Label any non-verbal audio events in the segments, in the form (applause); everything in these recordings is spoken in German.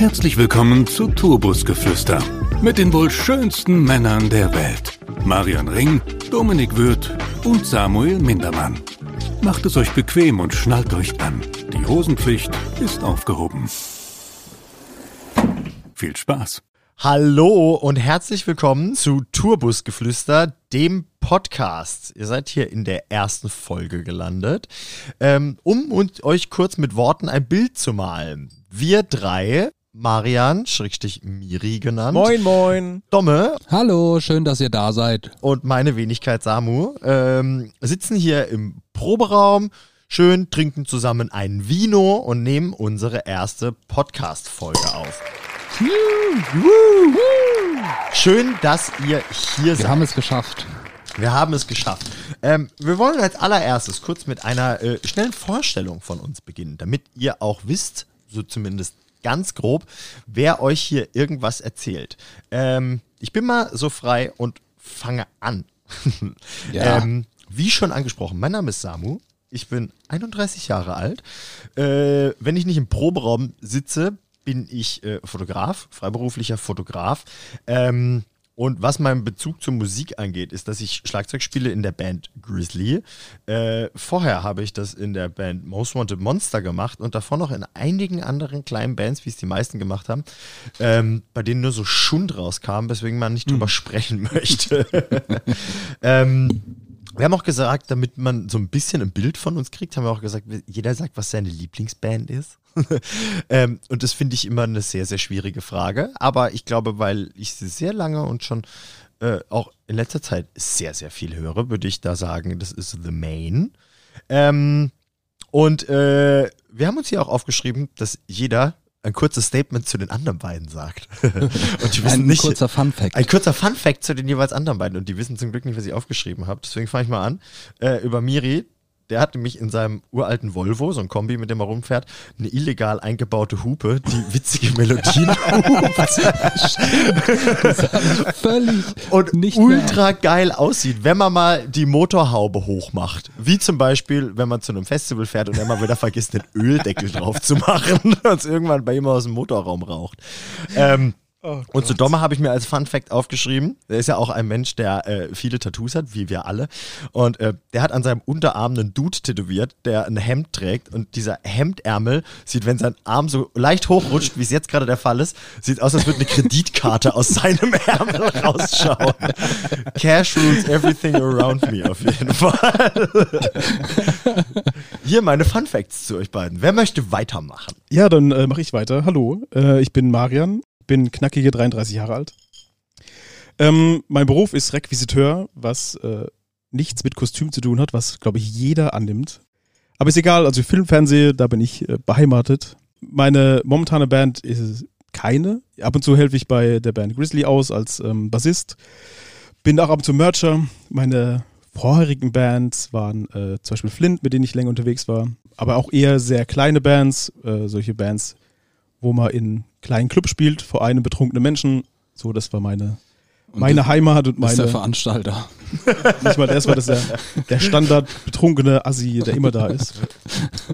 Herzlich willkommen zu Tourbusgeflüster mit den wohl schönsten Männern der Welt. Marian Ring, Dominik Würth und Samuel Mindermann. Macht es euch bequem und schnallt euch an. Die Hosenpflicht ist aufgehoben. Viel Spaß. Hallo und herzlich willkommen zu Tourbusgeflüster, dem Podcast. Ihr seid hier in der ersten Folge gelandet, ähm, um und euch kurz mit Worten ein Bild zu malen. Wir drei, Marian, Schrägstrich Miri genannt. Moin, moin. Domme Hallo, schön, dass ihr da seid. und meine Wenigkeit Samu ähm, sitzen hier im Proberaum, schön trinken zusammen ein Vino und nehmen unsere erste Podcast-Folge auf. Schön, dass ihr hier Wir seid. haben es geschafft. Wir haben es geschafft. Ähm, wir wollen als allererstes kurz mit einer äh, schnellen Vorstellung von uns beginnen, damit ihr auch wisst, so zumindest ganz grob, wer euch hier irgendwas erzählt. Ähm, ich bin mal so frei und fange an. (laughs) Ja. ähm, wie schon angesprochen, mein Name ist Samu. Ich bin 31 Jahre alt. Äh, wenn ich nicht im Proberaum sitze, bin ich äh, Fotograf, freiberuflicher Fotograf. Ähm, und was meinen Bezug zur Musik angeht, ist, dass ich Schlagzeug spiele in der Band Grizzly. Äh, vorher habe ich das in der Band Most Wanted Monster gemacht und davor noch in einigen anderen kleinen Bands, wie es die meisten gemacht haben, ähm, bei denen nur so Schund rauskam, weswegen man nicht drüber sprechen (laughs) möchte. (laughs) ähm, wir haben auch gesagt, damit man so ein bisschen ein Bild von uns kriegt, haben wir auch gesagt, jeder sagt, was seine Lieblingsband ist. (laughs) ähm, und das finde ich immer eine sehr, sehr schwierige Frage. Aber ich glaube, weil ich sie sehr lange und schon äh, auch in letzter Zeit sehr, sehr viel höre, würde ich da sagen, das ist The Main. Ähm, und äh, wir haben uns hier auch aufgeschrieben, dass jeder ein kurzes Statement zu den anderen beiden sagt. (laughs) und die (laughs) wissen Ein nicht, kurzer Fun-Fact. ein kurzer Fun-Fact zu den jeweils anderen beiden. Und die wissen zum Glück nicht, was ich aufgeschrieben habe. Deswegen fange ich mal an. Äh, über Miri. Der hat nämlich in seinem uralten Volvo, so ein Kombi, mit dem er rumfährt, eine illegal eingebaute Hupe, die witzige Melodien (laughs) Völlig und nicht mehr. ultra geil aussieht, wenn man mal die Motorhaube hochmacht. Wie zum Beispiel, wenn man zu einem Festival fährt und immer wieder vergisst, den Öldeckel drauf zu machen (laughs) und es irgendwann bei ihm aus dem Motorraum raucht. Ähm, und zu Domme habe ich mir als Fun Fact aufgeschrieben, der ist ja auch ein Mensch, der äh, viele Tattoos hat, wie wir alle. Und äh, der hat an seinem Unterarm einen Dude tätowiert, der ein Hemd trägt. Und dieser Hemdärmel sieht, wenn sein Arm so leicht hochrutscht, wie es jetzt gerade der Fall ist, sieht aus, als würde eine Kreditkarte aus seinem Ärmel rausschauen. Cash rules everything around me, auf jeden Fall. Hier meine Fun Facts zu euch beiden. Wer möchte weitermachen? Ja, dann äh, mache ich weiter. Hallo, äh, ich bin Marian, bin knackige 33 Jahre alt. Ähm, mein Beruf ist Requisiteur, was äh, nichts mit Kostüm zu tun hat, was, glaube ich, jeder annimmt. Aber ist egal, also Film, Fernsehen, da bin ich äh, beheimatet. Meine momentane Band ist keine. Ab und zu helfe ich bei der Band Grizzly aus als ähm, Bassist. Bin auch ab und zu Mercher. Meine vorherigen Bands waren äh, zum Beispiel Flint, mit denen ich länger unterwegs war. Aber auch eher sehr kleine Bands, äh, solche Bands, wo man in kleinen Clubs spielt, vor einem betrunkenen Menschen. So, das war meine, meine Heimat und Das ist der meine. Veranstalter. (laughs) Nicht mal das war das der, der Standard betrunkene Assi, der immer da ist.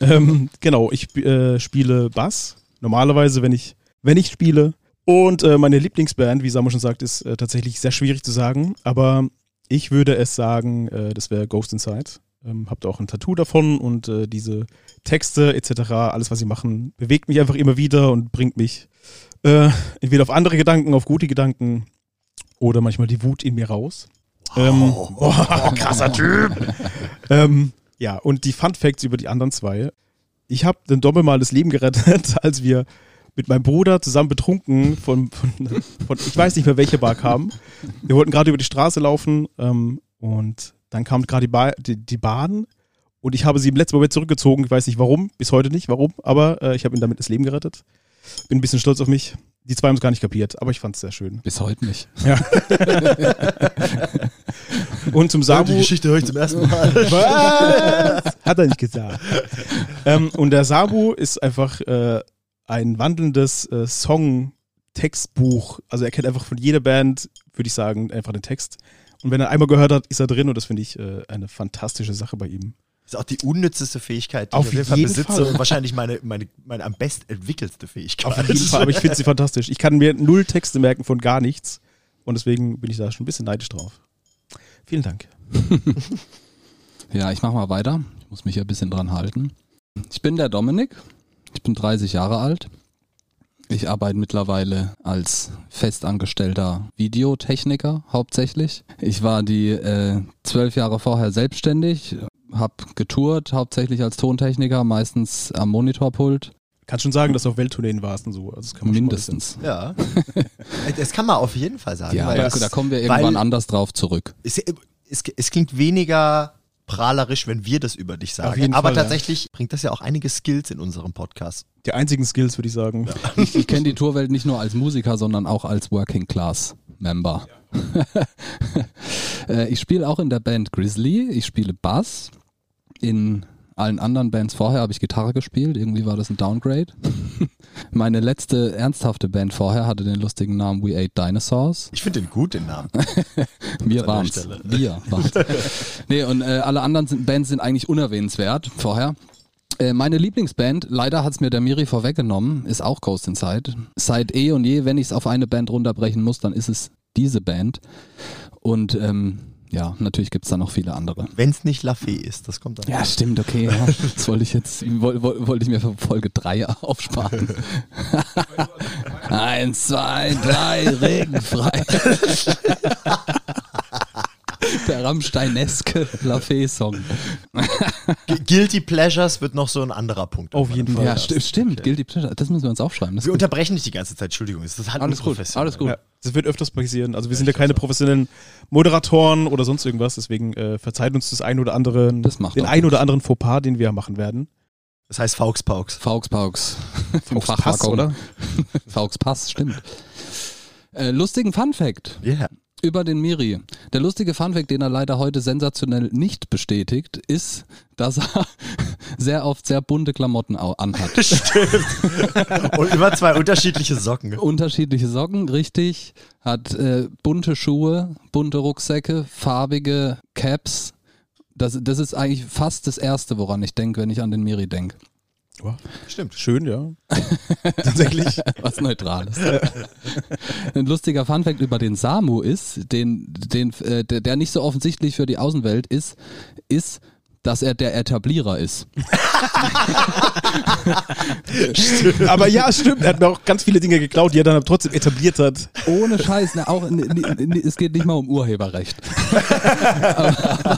ähm, genau, ich äh, spiele Bass. Normalerweise, wenn ich, wenn ich spiele. Und äh, meine Lieblingsband, wie Samu schon sagt, ist äh, tatsächlich sehr schwierig zu sagen. Aber ich würde es sagen, äh, das wäre Ghost Inside. Ähm, habt auch ein Tattoo davon und äh, diese Texte etc., alles, was sie machen, bewegt mich einfach immer wieder und bringt mich äh, entweder auf andere Gedanken, auf gute Gedanken oder manchmal die Wut in mir raus. Ähm, (laughs) oh, krasser Typ. (laughs) ähm, ja, und die Fun Facts über die anderen zwei. Ich habe den Dommel mal das Leben gerettet, (laughs) als wir mit meinem Bruder zusammen betrunken von, von, von ich weiß nicht mehr, welche Bar kamen. Wir wollten gerade über die Straße laufen ähm, und dann kam gerade die, ba die, die Bahn und ich habe sie im letzten Moment zurückgezogen. Ich weiß nicht warum, bis heute nicht warum, aber äh, ich habe ihm damit das Leben gerettet. Bin ein bisschen stolz auf mich. Die zwei haben es gar nicht kapiert, aber ich fand es sehr schön. Bis heute nicht. Ja. (laughs) und zum Samu. Geschichte höre ich zum ersten Mal. (laughs) Was? Hat er nicht gesagt. ähm, und der Sabu ist einfach äh, ein wandelndes äh, Song-Textbuch. Also er kennt einfach von jeder Band, würde ich sagen, einfach den Text. Und wenn er einmal gehört hat, ist er drin und das finde ich äh, eine fantastische Sache bei ihm. Das ist auch die unnützeste Fähigkeit, die Auf ich auf jeden Fall jeden besitze Fall. und wahrscheinlich meine, meine, meine am best entwickelste Fähigkeit. Auf jeden Fall, aber ich finde sie fantastisch. Ich kann mir null Texte merken von gar nichts. Und deswegen bin ich da schon ein bisschen neidisch drauf. Vielen Dank. (laughs) Ja, ich mach mal weiter. Ich muss mich ja ein bisschen dran halten. Ich bin der Dominik. Ich bin 30 Jahre alt. Ich arbeite mittlerweile als festangestellter Videotechniker hauptsächlich. Ich war die äh, zwölf Jahre vorher selbstständig, habe getourt, hauptsächlich als Tontechniker, meistens am Monitorpult, Kannst schon sagen, dass du auf Welttourneen warst und so. Also das kann man mindestens. Ja. das kann man auf jeden Fall sagen. Ja, weil da, das- da kommen wir irgendwann weil anders drauf zurück. Es, es, es klingt weniger prahlerisch, wenn wir das über dich sagen. jeden Aber Fall, ja. tatsächlich bringt das ja auch einige Skills in unserem Podcast. Die einzigen Skills, würde ich sagen. (laughs) Ich, ich kenne die Tourwelt nicht nur als Musiker, sondern auch als Working Class Member. (laughs) Äh, ich spiele auch in der Band Grizzly. Ich spiele Bass. In allen anderen Bands vorher habe ich Gitarre gespielt. Irgendwie war das ein Downgrade. (laughs) Meine letzte ernsthafte Band vorher hatte den lustigen Namen We Ate Dinosaurs. Ich finde den gut, den Namen. (laughs) Wir waren's. Wir waren's. (laughs) nee, und äh, alle anderen sind, Bands sind eigentlich unerwähnenswert vorher. Äh, meine Lieblingsband, leider hat's mir der Miri vorweggenommen, ist auch Ghost Inside. Seit eh und je, wenn ich es auf eine Band runterbrechen muss, dann ist es diese Band. Und ähm, ja, natürlich gibt's da noch viele andere. Wenn es nicht La Fee ist, das kommt dann. Ja, stimmt, okay. Ja. Das wollte ich jetzt, woll- woll- wollte ich mir für Folge 3 aufsparen. (laughs) Eins, zwei, drei, regenfrei. (laughs) Der Rammsteineske Lafay-Song. Gu- Guilty Pleasures wird noch so ein anderer Punkt. Auf jeden Fall. Ja, Ja, sti stimmt. Guilty Pleasure. Das müssen wir uns aufschreiben. Das Wir gut. unterbrechen nicht die ganze Zeit, Entschuldigung. Es ist halt Alles gut, alles gut. Ja, das wird öfters passieren. Also wir sind ja keine professionellen Moderatoren oder sonst irgendwas, deswegen äh, verzeiht uns das ein oder andere, Das macht den ein oder anderen Fauxpas, den wir machen werden. Das heißt Faux Pauks. Faux Pauks. Im Faux Pass, Fachjargon. oder? (laughs) Faux Pass, stimmt. Äh, lustigen Fun Fact. Ja. Über den Miri. Der lustige Funfact, den er leider heute sensationell nicht bestätigt, ist, dass er (laughs) sehr oft sehr bunte Klamotten anhat. (laughs) Und immer zwei unterschiedliche Socken. Unterschiedliche Socken, richtig. Hat äh, bunte Schuhe, bunte Rucksäcke, farbige Caps. Das, das ist eigentlich fast das Erste, woran ich denke, wenn ich an den Miri denke. Stimmt. Schön, ja. (laughs) Tatsächlich. (laughs) Was Neutrales. Ein lustiger Funfact über den Samu ist, den, den, äh, der, der nicht so offensichtlich für die Außenwelt ist, ist, dass er der Etablierer ist. Aber ja, stimmt. Er hat mir auch ganz viele Dinge geklaut, die er dann trotzdem etabliert hat. Ohne Scheiß, ne, auch, n- n- n- es geht nicht mal um Urheberrecht. (laughs) aber,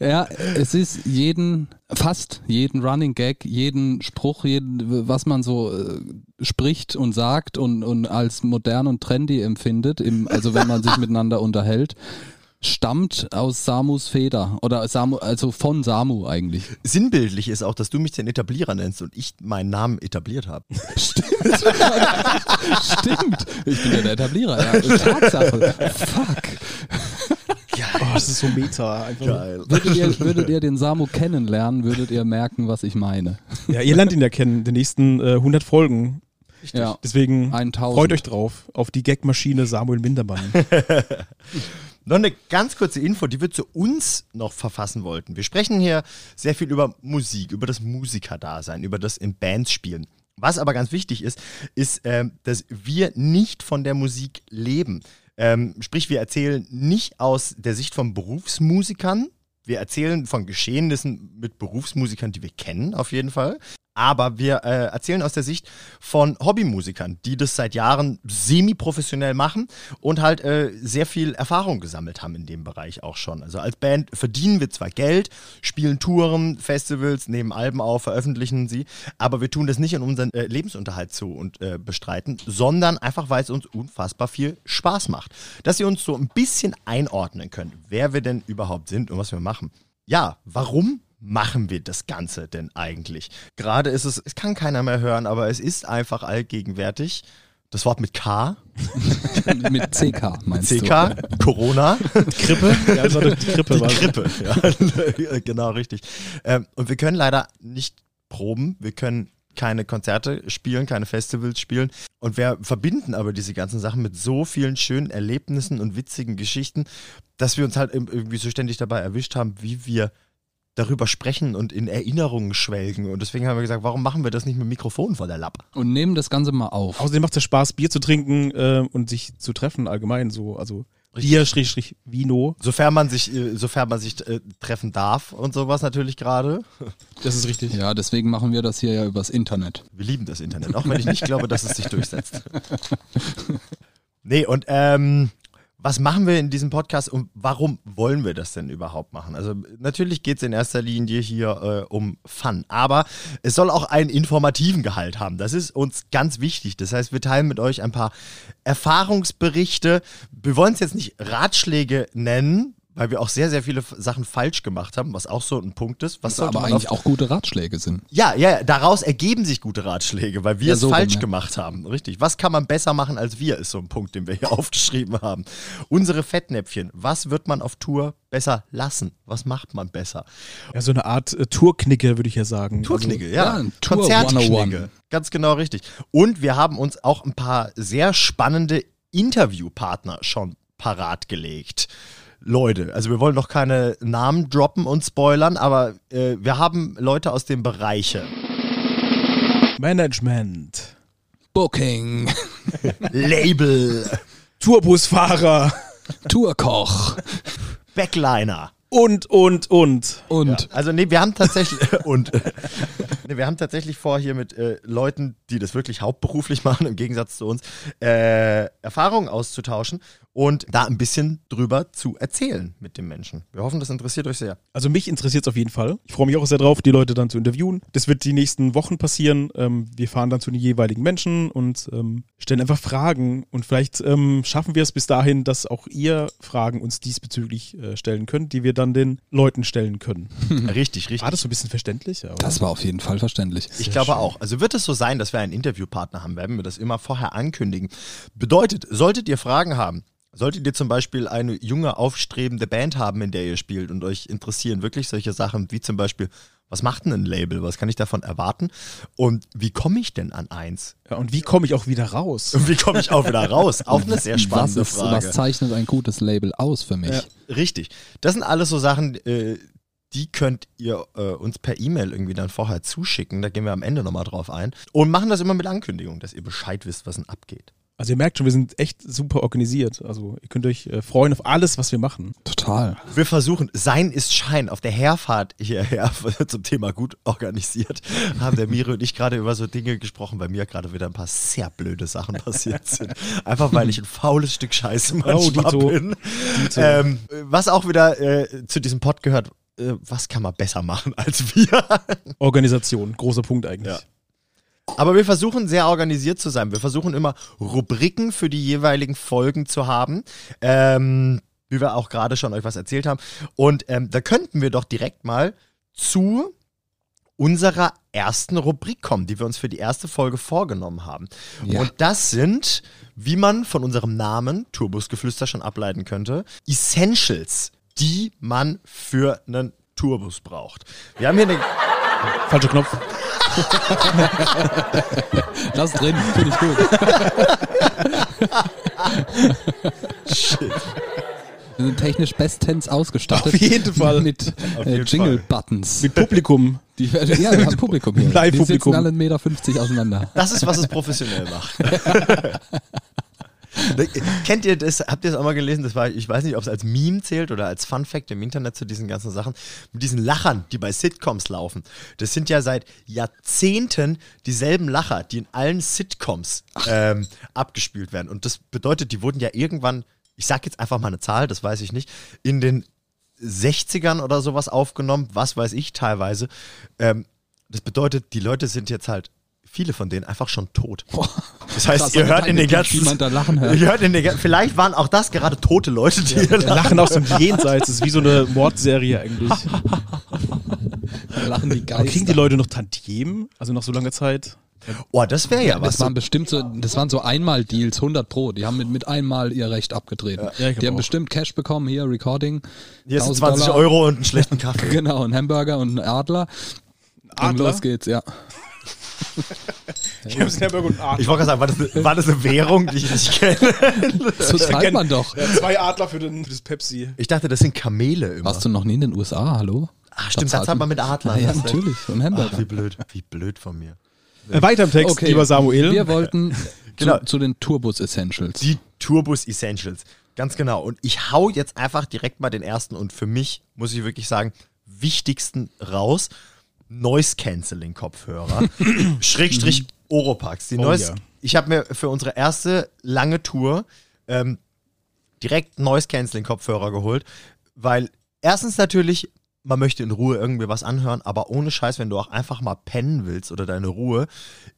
ja, es ist jeden, fast jeden Running Gag, jeden Spruch, jeden, was man so äh, spricht und sagt und, und als modern und trendy empfindet, im, also wenn man sich (laughs) miteinander unterhält, stammt aus Samus Feder oder Samu, also von Samu eigentlich. Sinnbildlich ist auch, dass du mich den Etablierer nennst und ich meinen Namen etabliert habe. (laughs) (laughs) Stimmt. Ich bin ja der Etablierer, ja. Tatsache. Fuck. Oh, das ist so meta. Einfach. Geil. Würdet ihr, würdet ihr den Samu kennenlernen, würdet ihr merken, was ich meine. Ja, ihr lernt ihn ja kennen, die nächsten äh, 100 Folgen. Ja. Deswegen 1000. freut euch drauf, auf die Gagmaschine Samuel Mindermann. (laughs) Noch eine ganz kurze Info, die wir zu uns noch verfassen wollten. Wir sprechen hier sehr viel über Musik, über das Musikerdasein, über das in Bands spielen. Was aber ganz wichtig ist, ist, ähm, dass wir nicht von der Musik leben. Ähm, sprich, wir erzählen nicht aus der Sicht von Berufsmusikern. Wir erzählen von Geschehnissen mit Berufsmusikern, die wir kennen, auf jeden Fall. Aber wir äh, erzählen aus der Sicht von Hobbymusikern, die das seit Jahren semi-professionell machen und halt äh, sehr viel Erfahrung gesammelt haben in dem Bereich auch schon. Also als Band verdienen wir zwar Geld, spielen Touren, Festivals, nehmen Alben auf, veröffentlichen sie, aber wir tun das nicht, um unseren äh, Lebensunterhalt zu und, äh, bestreiten, sondern einfach, weil es uns unfassbar viel Spaß macht. Dass ihr uns so ein bisschen einordnen könnt, wer wir denn überhaupt sind und was wir machen. Ja, warum machen wir das Ganze denn eigentlich? Gerade ist es, es kann keiner mehr hören, aber es ist einfach allgegenwärtig. Das Wort mit K, (laughs) Mit CK meinst CK, Corona, Krippe? (laughs) Ja, war die Krippe. die war Grippe. Ja, (laughs) genau, richtig. Ähm, und wir können leider nicht proben, wir können keine Konzerte spielen, keine Festivals spielen. Und wir verbinden aber diese ganzen Sachen mit so vielen schönen Erlebnissen und witzigen Geschichten, dass wir uns halt irgendwie so ständig dabei erwischt haben, wie wir darüber sprechen und in Erinnerungen schwelgen. Und deswegen haben wir gesagt, warum machen wir das nicht mit dem Mikrofon vor der Lappe? Und nehmen das Ganze mal auf. Außerdem macht es ja Spaß, Bier zu trinken äh, und sich zu treffen allgemein so. Also Bier, Strich, Strich, Vino. Sofern man sich, äh, sofern man sich äh, treffen darf und sowas natürlich gerade. Das ist richtig. Ja, deswegen machen wir das hier ja übers Internet. Wir lieben das Internet, auch wenn ich nicht glaube, dass es sich durchsetzt. (laughs) Nee, und ähm, was machen wir in diesem Podcast und warum wollen wir das denn überhaupt machen? Also natürlich geht es in erster Linie hier äh, um Fun, aber es soll auch einen informativen Gehalt haben. Das ist uns ganz wichtig. Das heißt, wir teilen mit euch ein paar Erfahrungsberichte. Wir wollen es jetzt nicht Ratschläge nennen, weil wir auch sehr, sehr viele Sachen falsch gemacht haben, was auch so ein Punkt ist. Was aber eigentlich auch gute Ratschläge sind. ja, ja, daraus ergeben sich gute Ratschläge, weil wir Ja, es so rum, falsch ja. gemacht haben. Richtig. Was kann man besser machen als wir, ist so ein Punkt, den wir hier (laughs) aufgeschrieben haben. Unsere Fettnäpfchen. Was wird man auf Tour besser lassen? Was macht man besser? Ja, so eine Art äh, Tourknicke, würde ich ja sagen. Tourknicke, ja, ja. Tour Konzertknicke. 101. Ganz genau richtig. Und wir haben uns auch ein paar sehr spannende Interviewpartner schon parat gelegt. Leute, also wir wollen noch keine Namen droppen und spoilern, aber äh, wir haben Leute aus dem Bereiche. Also Management. Booking, (laughs) Label, Tourbusfahrer. Tourkoch Backliner. Und, und, und. und Also nee, wir haben tatsächlich (laughs) und nee, wir haben tatsächlich vor hier mit äh, Leuten, die das wirklich hauptberuflich (laughs) machen, im Gegensatz zu uns, äh, Erfahrungen auszutauschen und da ein bisschen drüber zu erzählen mit den Menschen. Wir hoffen, das interessiert euch sehr. Also mich interessiert es auf jeden Fall. Ich freue mich auch sehr drauf, die Leute dann zu interviewen. Das wird die nächsten Wochen passieren. Ähm, wir fahren dann zu den jeweiligen Menschen und ähm, stellen einfach Fragen. Und vielleicht ähm, schaffen wir es bis dahin, dass auch ihr Fragen uns diesbezüglich äh, stellen könnt, die wir dann den Leuten stellen können. (laughs) Richtig, richtig. War das so ein bisschen verständlicher? Oder? das war auf jeden Fall verständlich. Ich glaube auch. Also wird es so sein, dass wir einen Interviewpartner haben, werden wir das immer vorher ankündigen. Bedeutet, solltet ihr Fragen haben, solltet ihr zum Beispiel eine junge, aufstrebende Band haben, in der ihr spielt und euch interessieren wirklich solche Sachen wie zum Beispiel, was macht denn ein Label? Was kann ich davon erwarten? Und wie komme ich denn an eins? Ja, und wie komme ich auch wieder raus? Und wie komme ich auch wieder raus? Auch eine sehr was, spannende ist, Frage. was zeichnet ein gutes Label aus für mich? Ja. Richtig. Das sind alles so Sachen, äh, die könnt ihr äh, uns per E-Mail irgendwie dann vorher zuschicken. Da gehen wir am Ende nochmal drauf ein. Und machen das immer mit Ankündigung, dass ihr Bescheid wisst, was denn abgeht. Also ihr merkt schon, wir sind echt super organisiert. Also ihr könnt euch äh, freuen auf alles, was wir machen. Total. Wir versuchen, Sein ist Schein. Auf der Herfahrt hierher (laughs) zum Thema gut organisiert haben der Miri und ich gerade über so Dinge gesprochen, bei mir gerade wieder ein paar sehr blöde Sachen passiert sind. Einfach weil ich ein faules Stück Scheiße manchmal Dito. bin. Ähm, was auch wieder äh, zu diesem Pod gehört, äh, was kann man besser machen als wir? Organisation, großer Punkt eigentlich. Ja. Aber wir versuchen sehr organisiert zu sein. Wir versuchen immer Rubriken für die jeweiligen Folgen zu haben. Ähm, wie wir auch gerade schon euch was erzählt haben. Und ähm, da könnten wir doch direkt mal zu unserer ersten Rubrik kommen, die wir uns für die erste Folge vorgenommen haben. Ja. Und das sind, wie man von unserem Namen Turbusgeflüster schon ableiten könnte, Essentials, die man für einen Tourbus braucht. Wir haben hier eine Falscher Knopf. Lass drin, finde ich gut. Shit. Wir sind technisch bestens ausgestattet. Auf jeden Fall. Mit äh, Jingle-Buttons. Mit Publikum. Die, ja, wir haben Publikum hier. Live-Publikum. Die sitzen alle 1,50 Meter auseinander. Das ist, was es professionell macht. (laughs) Kennt ihr das? Habt ihr das auch mal gelesen? Das war, ich weiß nicht, ob es als Meme zählt oder als Fun Fact im Internet zu diesen ganzen Sachen. Mit diesen Lachern, die bei Sitcoms laufen. Das sind ja seit Jahrzehnten dieselben Lacher, die in allen Sitcoms ähm, abgespielt werden. Und das bedeutet, die wurden ja irgendwann, ich sag jetzt einfach mal eine Zahl, das weiß ich nicht, in den 60ern oder sowas aufgenommen, was weiß ich teilweise. Ähm, das bedeutet, die Leute sind jetzt halt, viele von denen einfach schon tot. Das heißt, Krass, ihr aber hört in den ganzen. Jemand da lachen hört. Ihr hört in den, vielleicht waren auch das gerade tote Leute, die hier lachen. Lachen aus dem Jenseits. Das ist wie so eine Mordserie eigentlich. (laughs) Lachen die Aber Geister. kriegen die Leute noch Tantiemen? Also nach so langer Zeit? Oh, das wäre ja was. Das waren bestimmt so, das waren so Einmal-Deals, 100 Pro. Die haben mit, mit einmal ihr Recht abgetreten. Ja, die haben auch. bestimmt Cash bekommen, hier, Recording. Hier sind 1000 20 Dollar. Euro und einen schlechten Kaffee. (laughs) Genau, ein Hamburger und ein Adler. Und Adler? los geht's, ja. Ich hab's Hamburger und Adler. Ich wollte gerade sagen, war das, eine, war das eine Währung, die ich nicht kenne? So zahlt man doch. Ja, zwei Adler für, den, für das Pepsi. Ich dachte, das sind Kamele immer. Warst du noch nie in den USA, hallo? Ah, stimmt, Da das hat man mit Adler. Ja, ja, natürlich. Und Hamburger. Ach, wie blöd, wie blöd von mir. Äh, weiter im Text, lieber Samuel. Wir wollten (laughs) Genau. zu, zu den Turbus Essentials. Die Turbus Essentials. Ganz genau. Und ich hau jetzt einfach direkt mal den ersten und für mich, muss ich wirklich sagen, wichtigsten raus. Noise Cancelling Kopfhörer. (laughs) Schrägstrich Oropax. Die Oh Noise, ja. Ich habe mir für unsere erste lange Tour ähm, direkt Noise Cancelling Kopfhörer geholt, weil erstens natürlich man möchte in Ruhe irgendwie was anhören, aber ohne Scheiß, wenn du auch einfach mal pennen willst oder deine Ruhe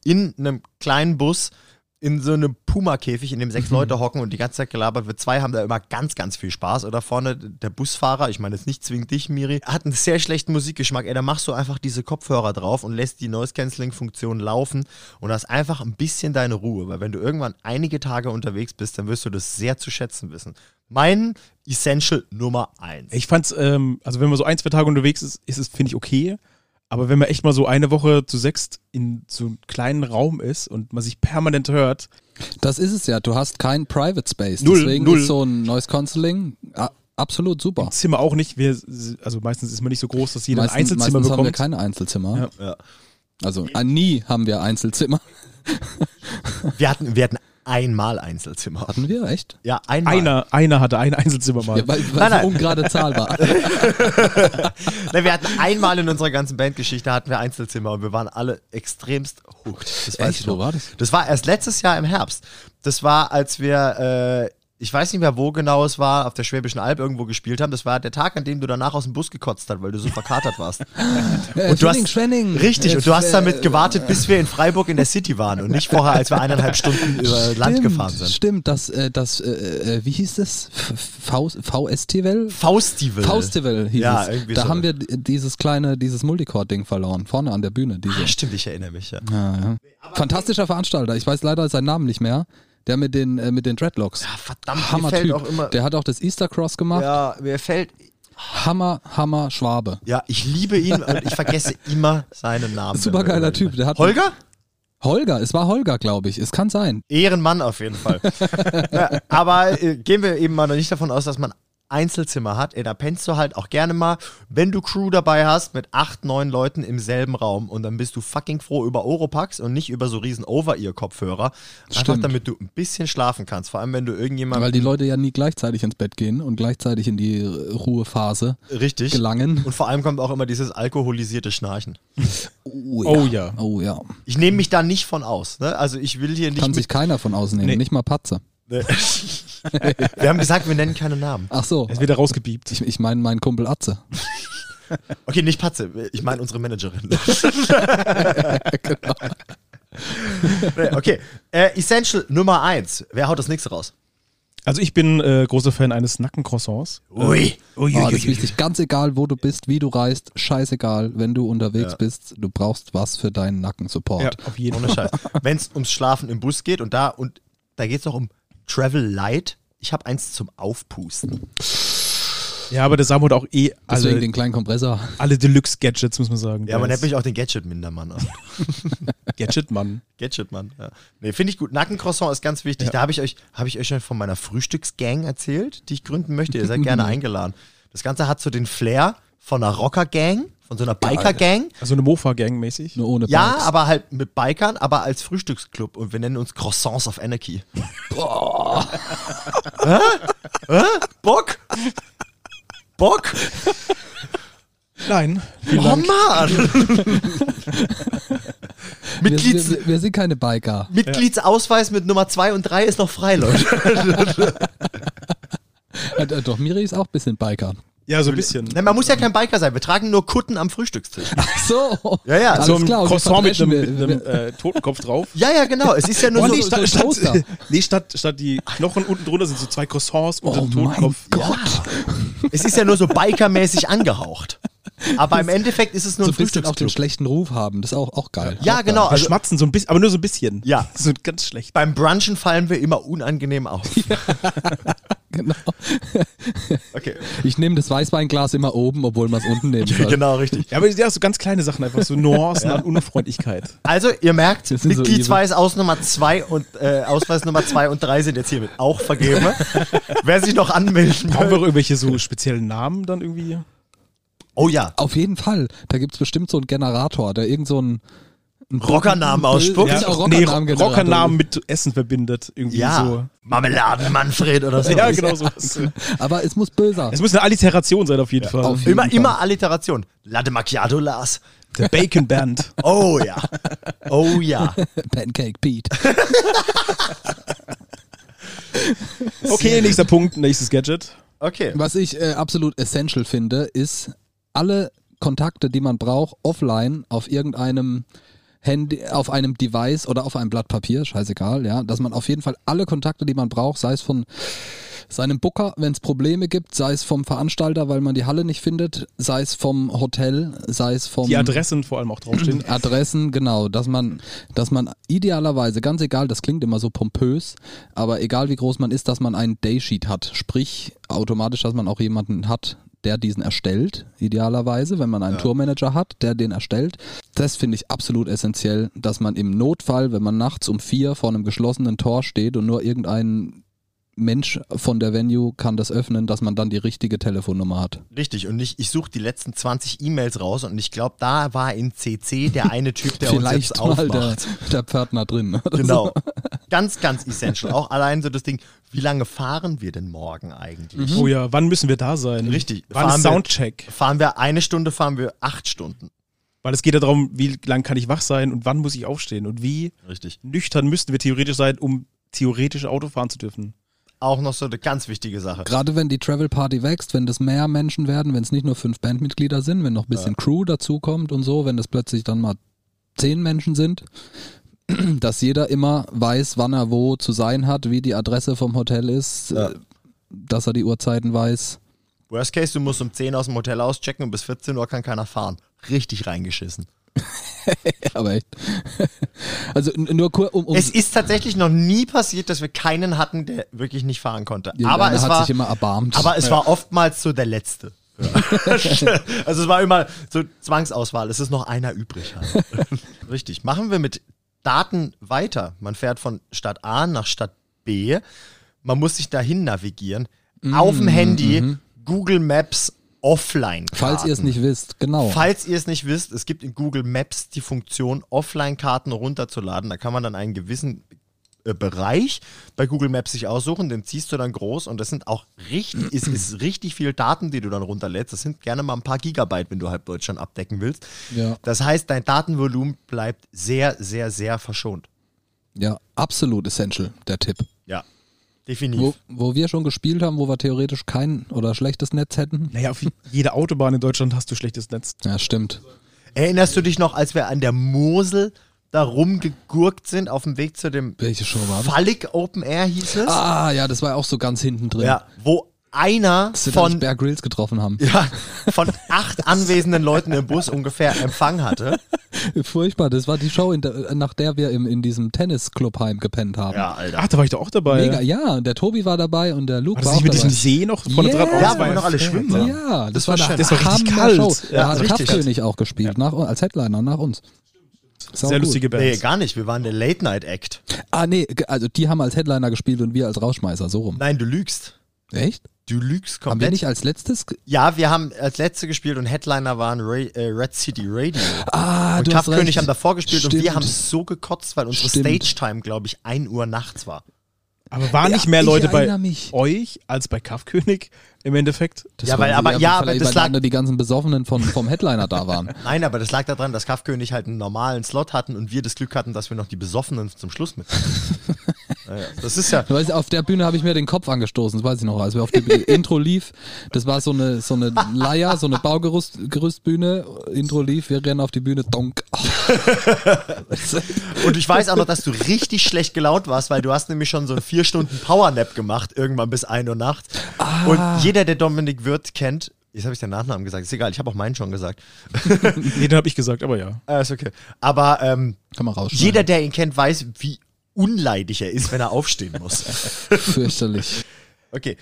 in einem kleinen Bus in so einem Puma-Käfig, in dem sechs Leute hocken und die ganze Zeit gelabert wird. Zwei haben da immer ganz, ganz viel Spaß. Oder vorne der Busfahrer, ich meine jetzt nicht zwingend dich, Miri, hat einen sehr schlechten Musikgeschmack. Ey, da machst du einfach diese Kopfhörer drauf und lässt die Noise-Canceling-Funktion laufen und hast einfach ein bisschen deine Ruhe. Weil wenn du irgendwann einige Tage unterwegs bist, dann wirst du das sehr zu schätzen wissen. Mein Essential Nummer eins. Ich fand's, ähm, also wenn man so ein, zwei Tage unterwegs ist, ist es, finde ich, okay. Aber wenn man echt mal so eine Woche zu sechst in so einem kleinen Raum ist und man sich permanent hört, Das ist es ja. Du hast kein Private Space. Null, Deswegen null. ist so ein Noise Cancelling absolut super. Zimmer auch nicht. Wir, also meistens ist man nicht so groß, dass jeder Meistens, ein Einzelzimmer meistens haben wir bekommt. keine Einzelzimmer. Ja. Ja. Also äh, nie haben wir Einzelzimmer. Wir hatten, wir hatten einmal Einzelzimmer. Hatten wir, echt? Ja, einmal. Einer, einer hatte ein Einzelzimmer mal. Ja, weil weil Nein, nein. ungerade Zahl war. (laughs) Ne, wir hatten einmal in unserer ganzen Bandgeschichte hatten wir Einzelzimmer und wir waren alle extremst hooked. Das weiß Echt? ich noch. Wo war das? Das war erst letztes Jahr im Herbst. Das war, als wir, äh, ich weiß nicht mehr, wo genau es war, auf der Schwäbischen Alb irgendwo gespielt haben. Das war der Tag, an dem du danach aus dem Bus gekotzt hast, weil du so verkatert warst. (laughs) Äh, Und du Schwenning, hast, Schwenning. Richtig, Äh, und du hast äh, damit gewartet, bis wir in Freiburg in der City waren und nicht vorher, als wir eineinhalb Stunden über Land Stimmt, gefahren sind. Stimmt, das, äh, das äh, äh, wie hieß das? V- VSTvel? Faustival. Faustival hieß Ja, es. irgendwie Da so. haben wir dieses kleine, dieses Multicore-Ding verloren, vorne an der Bühne. Diese. Ah, stimmt, ich erinnere mich, ja. Ja, ja. Fantastischer Veranstalter. Ich weiß leider seinen Namen nicht mehr. Der mit den, äh, mit den Dreadlocks. Ja, verdammt, mir Hammer fällt Typ. auch immer. Der hat auch das Easter Cross gemacht. Ja, mir fällt. Hammer, Hammer Schwabe. Ja, ich liebe ihn und ich vergesse (laughs) immer seinen Namen. Super geiler Typ. Der hat Holger? Holger, es war Holger, glaube ich. Es kann sein. Ehrenmann auf jeden Fall. (laughs) ja, aber äh, gehen wir eben mal noch nicht davon aus, dass man Einzelzimmer hat. Ey, da pennst du halt auch gerne mal, wenn du Crew dabei hast, mit acht, neun Leuten im selben Raum und dann bist du fucking froh über Oropax und nicht über so riesen Over-Ear-Kopfhörer. Einfach Stimmt. damit du ein bisschen schlafen kannst. Vor allem, wenn du irgendjemand Weil die Leute ja nie gleichzeitig ins Bett gehen und gleichzeitig in die Ruhephase richtig gelangen. und vor allem kommt auch immer dieses alkoholisierte Schnarchen. Oh Oh ja. Oh ja. Ich nehme mich da nicht von aus. Ne? Also ich will hier nicht Kann sich keiner von außen nehmen, Nee. nicht mal Patze. Wir haben gesagt, wir nennen keine Namen. Ach so. Er ist wieder rausgebiebt. Ich, ich meine meinen Kumpel Atze. Okay, nicht Patze, ich meine unsere Managerin. (laughs) genau. Nee, okay, äh, Essential Nummer eins. Wer haut das nächste raus? Also ich bin äh, großer Fan eines Nackencroissants. Ui. Oh, das ist wichtig. Ganz egal, wo du bist, wie du reist, scheißegal, wenn du unterwegs Ja. bist, du brauchst was für deinen Nackensupport. Ja, auf jeden Ohne Fall. Scheiß. Wenn es ums Schlafen im Bus geht und da und da geht es doch um Travel Light. Ich habe eins zum Aufpusten. Ja, aber der Samu hat auch eh Deswegen alle, den kleinen Kompressor. alle Deluxe-Gadgets, muss man sagen. Ja, man nennt mich auch den Gadget-Mindermann. (laughs) Gadget-Mann. Gadget-Mann. Ja. Nee, finde ich gut. Nackencroissant ist ganz wichtig. Da habe ich euch, habe ich euch schon von meiner Frühstücksgang erzählt, die ich gründen möchte. Ihr seid gerne (laughs) eingeladen. Das Ganze hat so den Flair von einer Rocker-Gang, von so einer Biker-Gang. Also eine Mofa-Gang mäßig. Nur ohne Ja, Bikes. aber halt mit Bikern, aber als Frühstücksclub und wir nennen uns Croissants of Anarchy. (laughs) Hä? Hä? Bock? Bock? Nein. Oh Dank. Mann! (laughs) wir, Mitglieds wir, wir sind keine Biker. Mitgliedsausweis mit Nummer 2 und 3 ist noch frei, Leute. (laughs) Äh, äh, Doch, Miri ist auch ein bisschen Biker. Ja, so ein bisschen. Nein, man muss ja kein Biker sein. Wir tragen nur Kutten am Frühstückstisch. Ach so. Ja, ja, Alles so ein klar, Croissant mit einem, mit einem äh, Totenkopf drauf. Ja, ja, genau. Es ist ja nur Oh, so. nee, statt, so statt, (laughs) nee statt, statt die Knochen unten drunter sind so zwei Croissants und Oh ein mein Totenkopf. Gott. Es ist ja nur so bikermäßig angehaucht. Aber im Endeffekt ist es nur So ein bisschen auch den schlechten Ruf haben. Das ist auch, auch geil. Ja, auch genau. Wir Also schmatzen so ein bisschen, aber nur so ein bisschen. Ja. (laughs) So ganz schlecht. beim Brunchen fallen wir immer unangenehm auf. (laughs) Genau. (laughs) Okay. Ich nehme das Weißweinglas immer oben, obwohl man es unten nehmen (laughs) soll. Genau, richtig. Ja, aber ja, so ganz kleine Sachen, einfach so Nuancen (laughs) an Unfreundlichkeit. Also, ihr merkt, sind so Mitgliedsweis aus Nummer 2 und äh, Ausweis Nummer 2 und 3 sind jetzt hiermit auch vergeben. Wer sich noch anmelden Haben wir irgendwelche so speziellen Namen dann irgendwie? Oh ja. Auf jeden Fall. Da gibt's bestimmt so einen Generator, der irgend so einen Rockernamen ausspuckt? Ja, Ja, auch nee. Rockernamen mit Essen verbindet. Irgendwie Ja. so. Marmeladen-Manfred oder so. (laughs) Ja, genau so. (laughs) Es Aber es muss böser. muss eine Alliteration sein auf jeden Fall. auf jeden Immer, Fall. immer Alliteration. Latte Macchiato Lars. Der Bacon Band. (laughs) Oh ja. Oh ja. Pancake Pete. Okay, nächster Punkt, nächstes Gadget. Okay. Was ich äh, absolut essential finde, ist alle Kontakte, die man braucht, offline auf irgendeinem Handy, auf einem Device oder auf einem Blatt Papier, scheißegal, ja, dass man auf jeden Fall alle Kontakte, die man braucht, sei es von seinem Booker, wenn es Probleme gibt, sei es vom Veranstalter, weil man die Halle nicht findet, sei es vom Hotel, sei es vom Die Adressen vor allem auch draufstehen. (clears throat) Adressen, genau, dass man, dass man idealerweise, ganz egal, das klingt immer so pompös, aber egal wie groß man ist, dass man einen Daysheet hat. Sprich, automatisch, dass man auch jemanden hat, der diesen erstellt, idealerweise, wenn man einen Tourmanager hat, der den erstellt. Das finde ich absolut essentiell, dass man im Notfall, wenn man nachts um vier vor einem geschlossenen Tor steht und nur irgendein Mensch von der Venue kann das öffnen, dass man dann die richtige Telefonnummer hat. Richtig. Und ich, ich suche die letzten 20 E-Mails raus und ich glaube, da war in CC der eine Typ, der uns Vielleicht jetzt mal der, aufmacht. der Pförtner drin. oder Genau. Ganz, ganz essential. Auch allein so das Ding, wie lange fahren wir denn morgen eigentlich? Oh ja, wann müssen wir da sein? Richtig. Wann ist Fahren wir- Soundcheck? Fahren wir eine Stunde, fahren wir acht Stunden. Weil es geht ja darum, wie lang kann ich wach sein und wann muss ich aufstehen und wie Richtig. nüchtern müssten wir theoretisch sein, um theoretisch Auto fahren zu dürfen. Auch noch so eine ganz wichtige Sache. Gerade wenn die Travel Party wächst, wenn das mehr Menschen werden, wenn es nicht nur fünf Bandmitglieder sind, wenn noch ein bisschen Crew dazukommt und so, wenn das plötzlich dann mal zehn Menschen sind, (clears throat) dass jeder immer weiß, wann er wo zu sein hat, wie die Adresse vom Hotel ist, Ja. äh, dass er die Uhrzeiten weiß. Worst case, du musst um 10 aus dem Hotel auschecken und bis 14 Uhr kann keiner fahren. Richtig reingeschissen. (laughs) Aber echt. (laughs) Also nur kurz, um, um Es ist tatsächlich noch nie passiert, dass wir keinen hatten, der wirklich nicht fahren konnte. Ja, aber es hat war, sich immer erbarmt. aber es war oftmals so der Letzte. (laughs) also es war immer so Zwangsauswahl. Es ist noch einer übrig. Halt. Richtig. Machen wir mit Daten weiter. Man fährt von Stadt A nach Stadt B. Man muss sich dahin navigieren. Auf dem Handy Google Maps offline. Falls ihr es nicht wisst, genau. Falls ihr es nicht wisst, es gibt in Google Maps die Funktion, Offline-Karten runterzuladen. Da kann man dann einen gewissen äh, Bereich bei Google Maps sich aussuchen, den ziehst du dann groß und das sind auch richtig, (clears throat) ist, ist richtig viel Daten, die du dann runterlädst. Das sind gerne mal ein paar Gigabyte, wenn du halb Deutschland abdecken willst. Ja. Das heißt, dein Datenvolumen bleibt sehr, sehr, sehr verschont. Ja, absolut essential, der Tipp. Ja, definitiv. Wo, wo wir schon gespielt haben, wo wir theoretisch kein oder schlechtes Netz hätten. Naja, auf jeder Autobahn in Deutschland hast du schlechtes Netz. Ja, stimmt. Erinnerst du dich noch, als wir an der Mosel da rumgegurkt sind auf dem Weg zu dem Welche Show war? Fallig Open Air hieß es? Ah, ja, das war auch so ganz hinten drin. Ja, wo einer da nicht von, Bear Grylls getroffen haben. ja, von acht anwesenden Leuten im Bus ungefähr Empfang hatte. Furchtbar, das war die Show, in der, nach der wir im, in diesem Tennisclubheim gepennt haben. Alter. Ach, da war ich doch auch dabei. Mega, ja, und der Tobi war dabei und der Luke War das war nicht auch mit dabei. diesem See noch vorne Yeah. dran? Ja, war wir noch alle schwimmen waren. Ja, das, Das war, war. Das war richtig kalt. Da Ja, hat richtig. Kraftkönig auch gespielt, nach, als Headliner nach uns. Sau Sehr gut. lustige Band. Nee, gar nicht. Wir waren der Late Night Act. Ah, nee, also die haben als Headliner gespielt und wir als Rausschmeißer, so rum. Nein, du lügst. Echt? Du lügst Haben wir komplett. nicht als letztes? ja, wir haben als letzte gespielt und Headliner waren Ray, äh, Red City Radio. Ah, und du hast Kraftkönig recht. haben davor gespielt und wir Stimmt. haben so gekotzt, weil unsere Stimmt. Stage-Time, glaube ich, 1 Uhr nachts war. Aber waren Ja, nicht mehr Leute bei mich. euch als bei Kampfkönig im Endeffekt? Das Ja, weil- aber- ja, aber das weil lag- die ganzen Besoffenen von, vom Headliner da waren. (laughs) Nein, aber das lag daran, dass Kraftkönig halt einen normalen Slot hatten und wir das Glück hatten, dass wir noch die Besoffenen zum Schluss mit. (laughs) das ist ja. Du weißt, auf der Bühne habe ich mir den Kopf angestoßen, das weiß ich noch, als wir auf die Bühne- (laughs) Intro lief. Das war so eine, so eine Leier, so eine Baugerüstbühne. Intro lief, wir rennen auf die Bühne, donk. (laughs) Und ich weiß auch noch, dass du richtig schlecht gelaunt warst, weil du hast nämlich schon so vier Stunden Powernap gemacht, irgendwann bis 1 Uhr nachts. Und jeder, der Dominik Wirth kennt, jetzt habe ich den Nachnamen gesagt, ist egal, ich habe auch meinen schon gesagt. (laughs) Nee, den habe ich gesagt, aber ja. Ah, ist okay. Aber ähm, Kann man jeder, der ihn kennt, weiß, wie unleidig er ist, wenn er aufstehen muss. (laughs) Fürchterlich. Okay.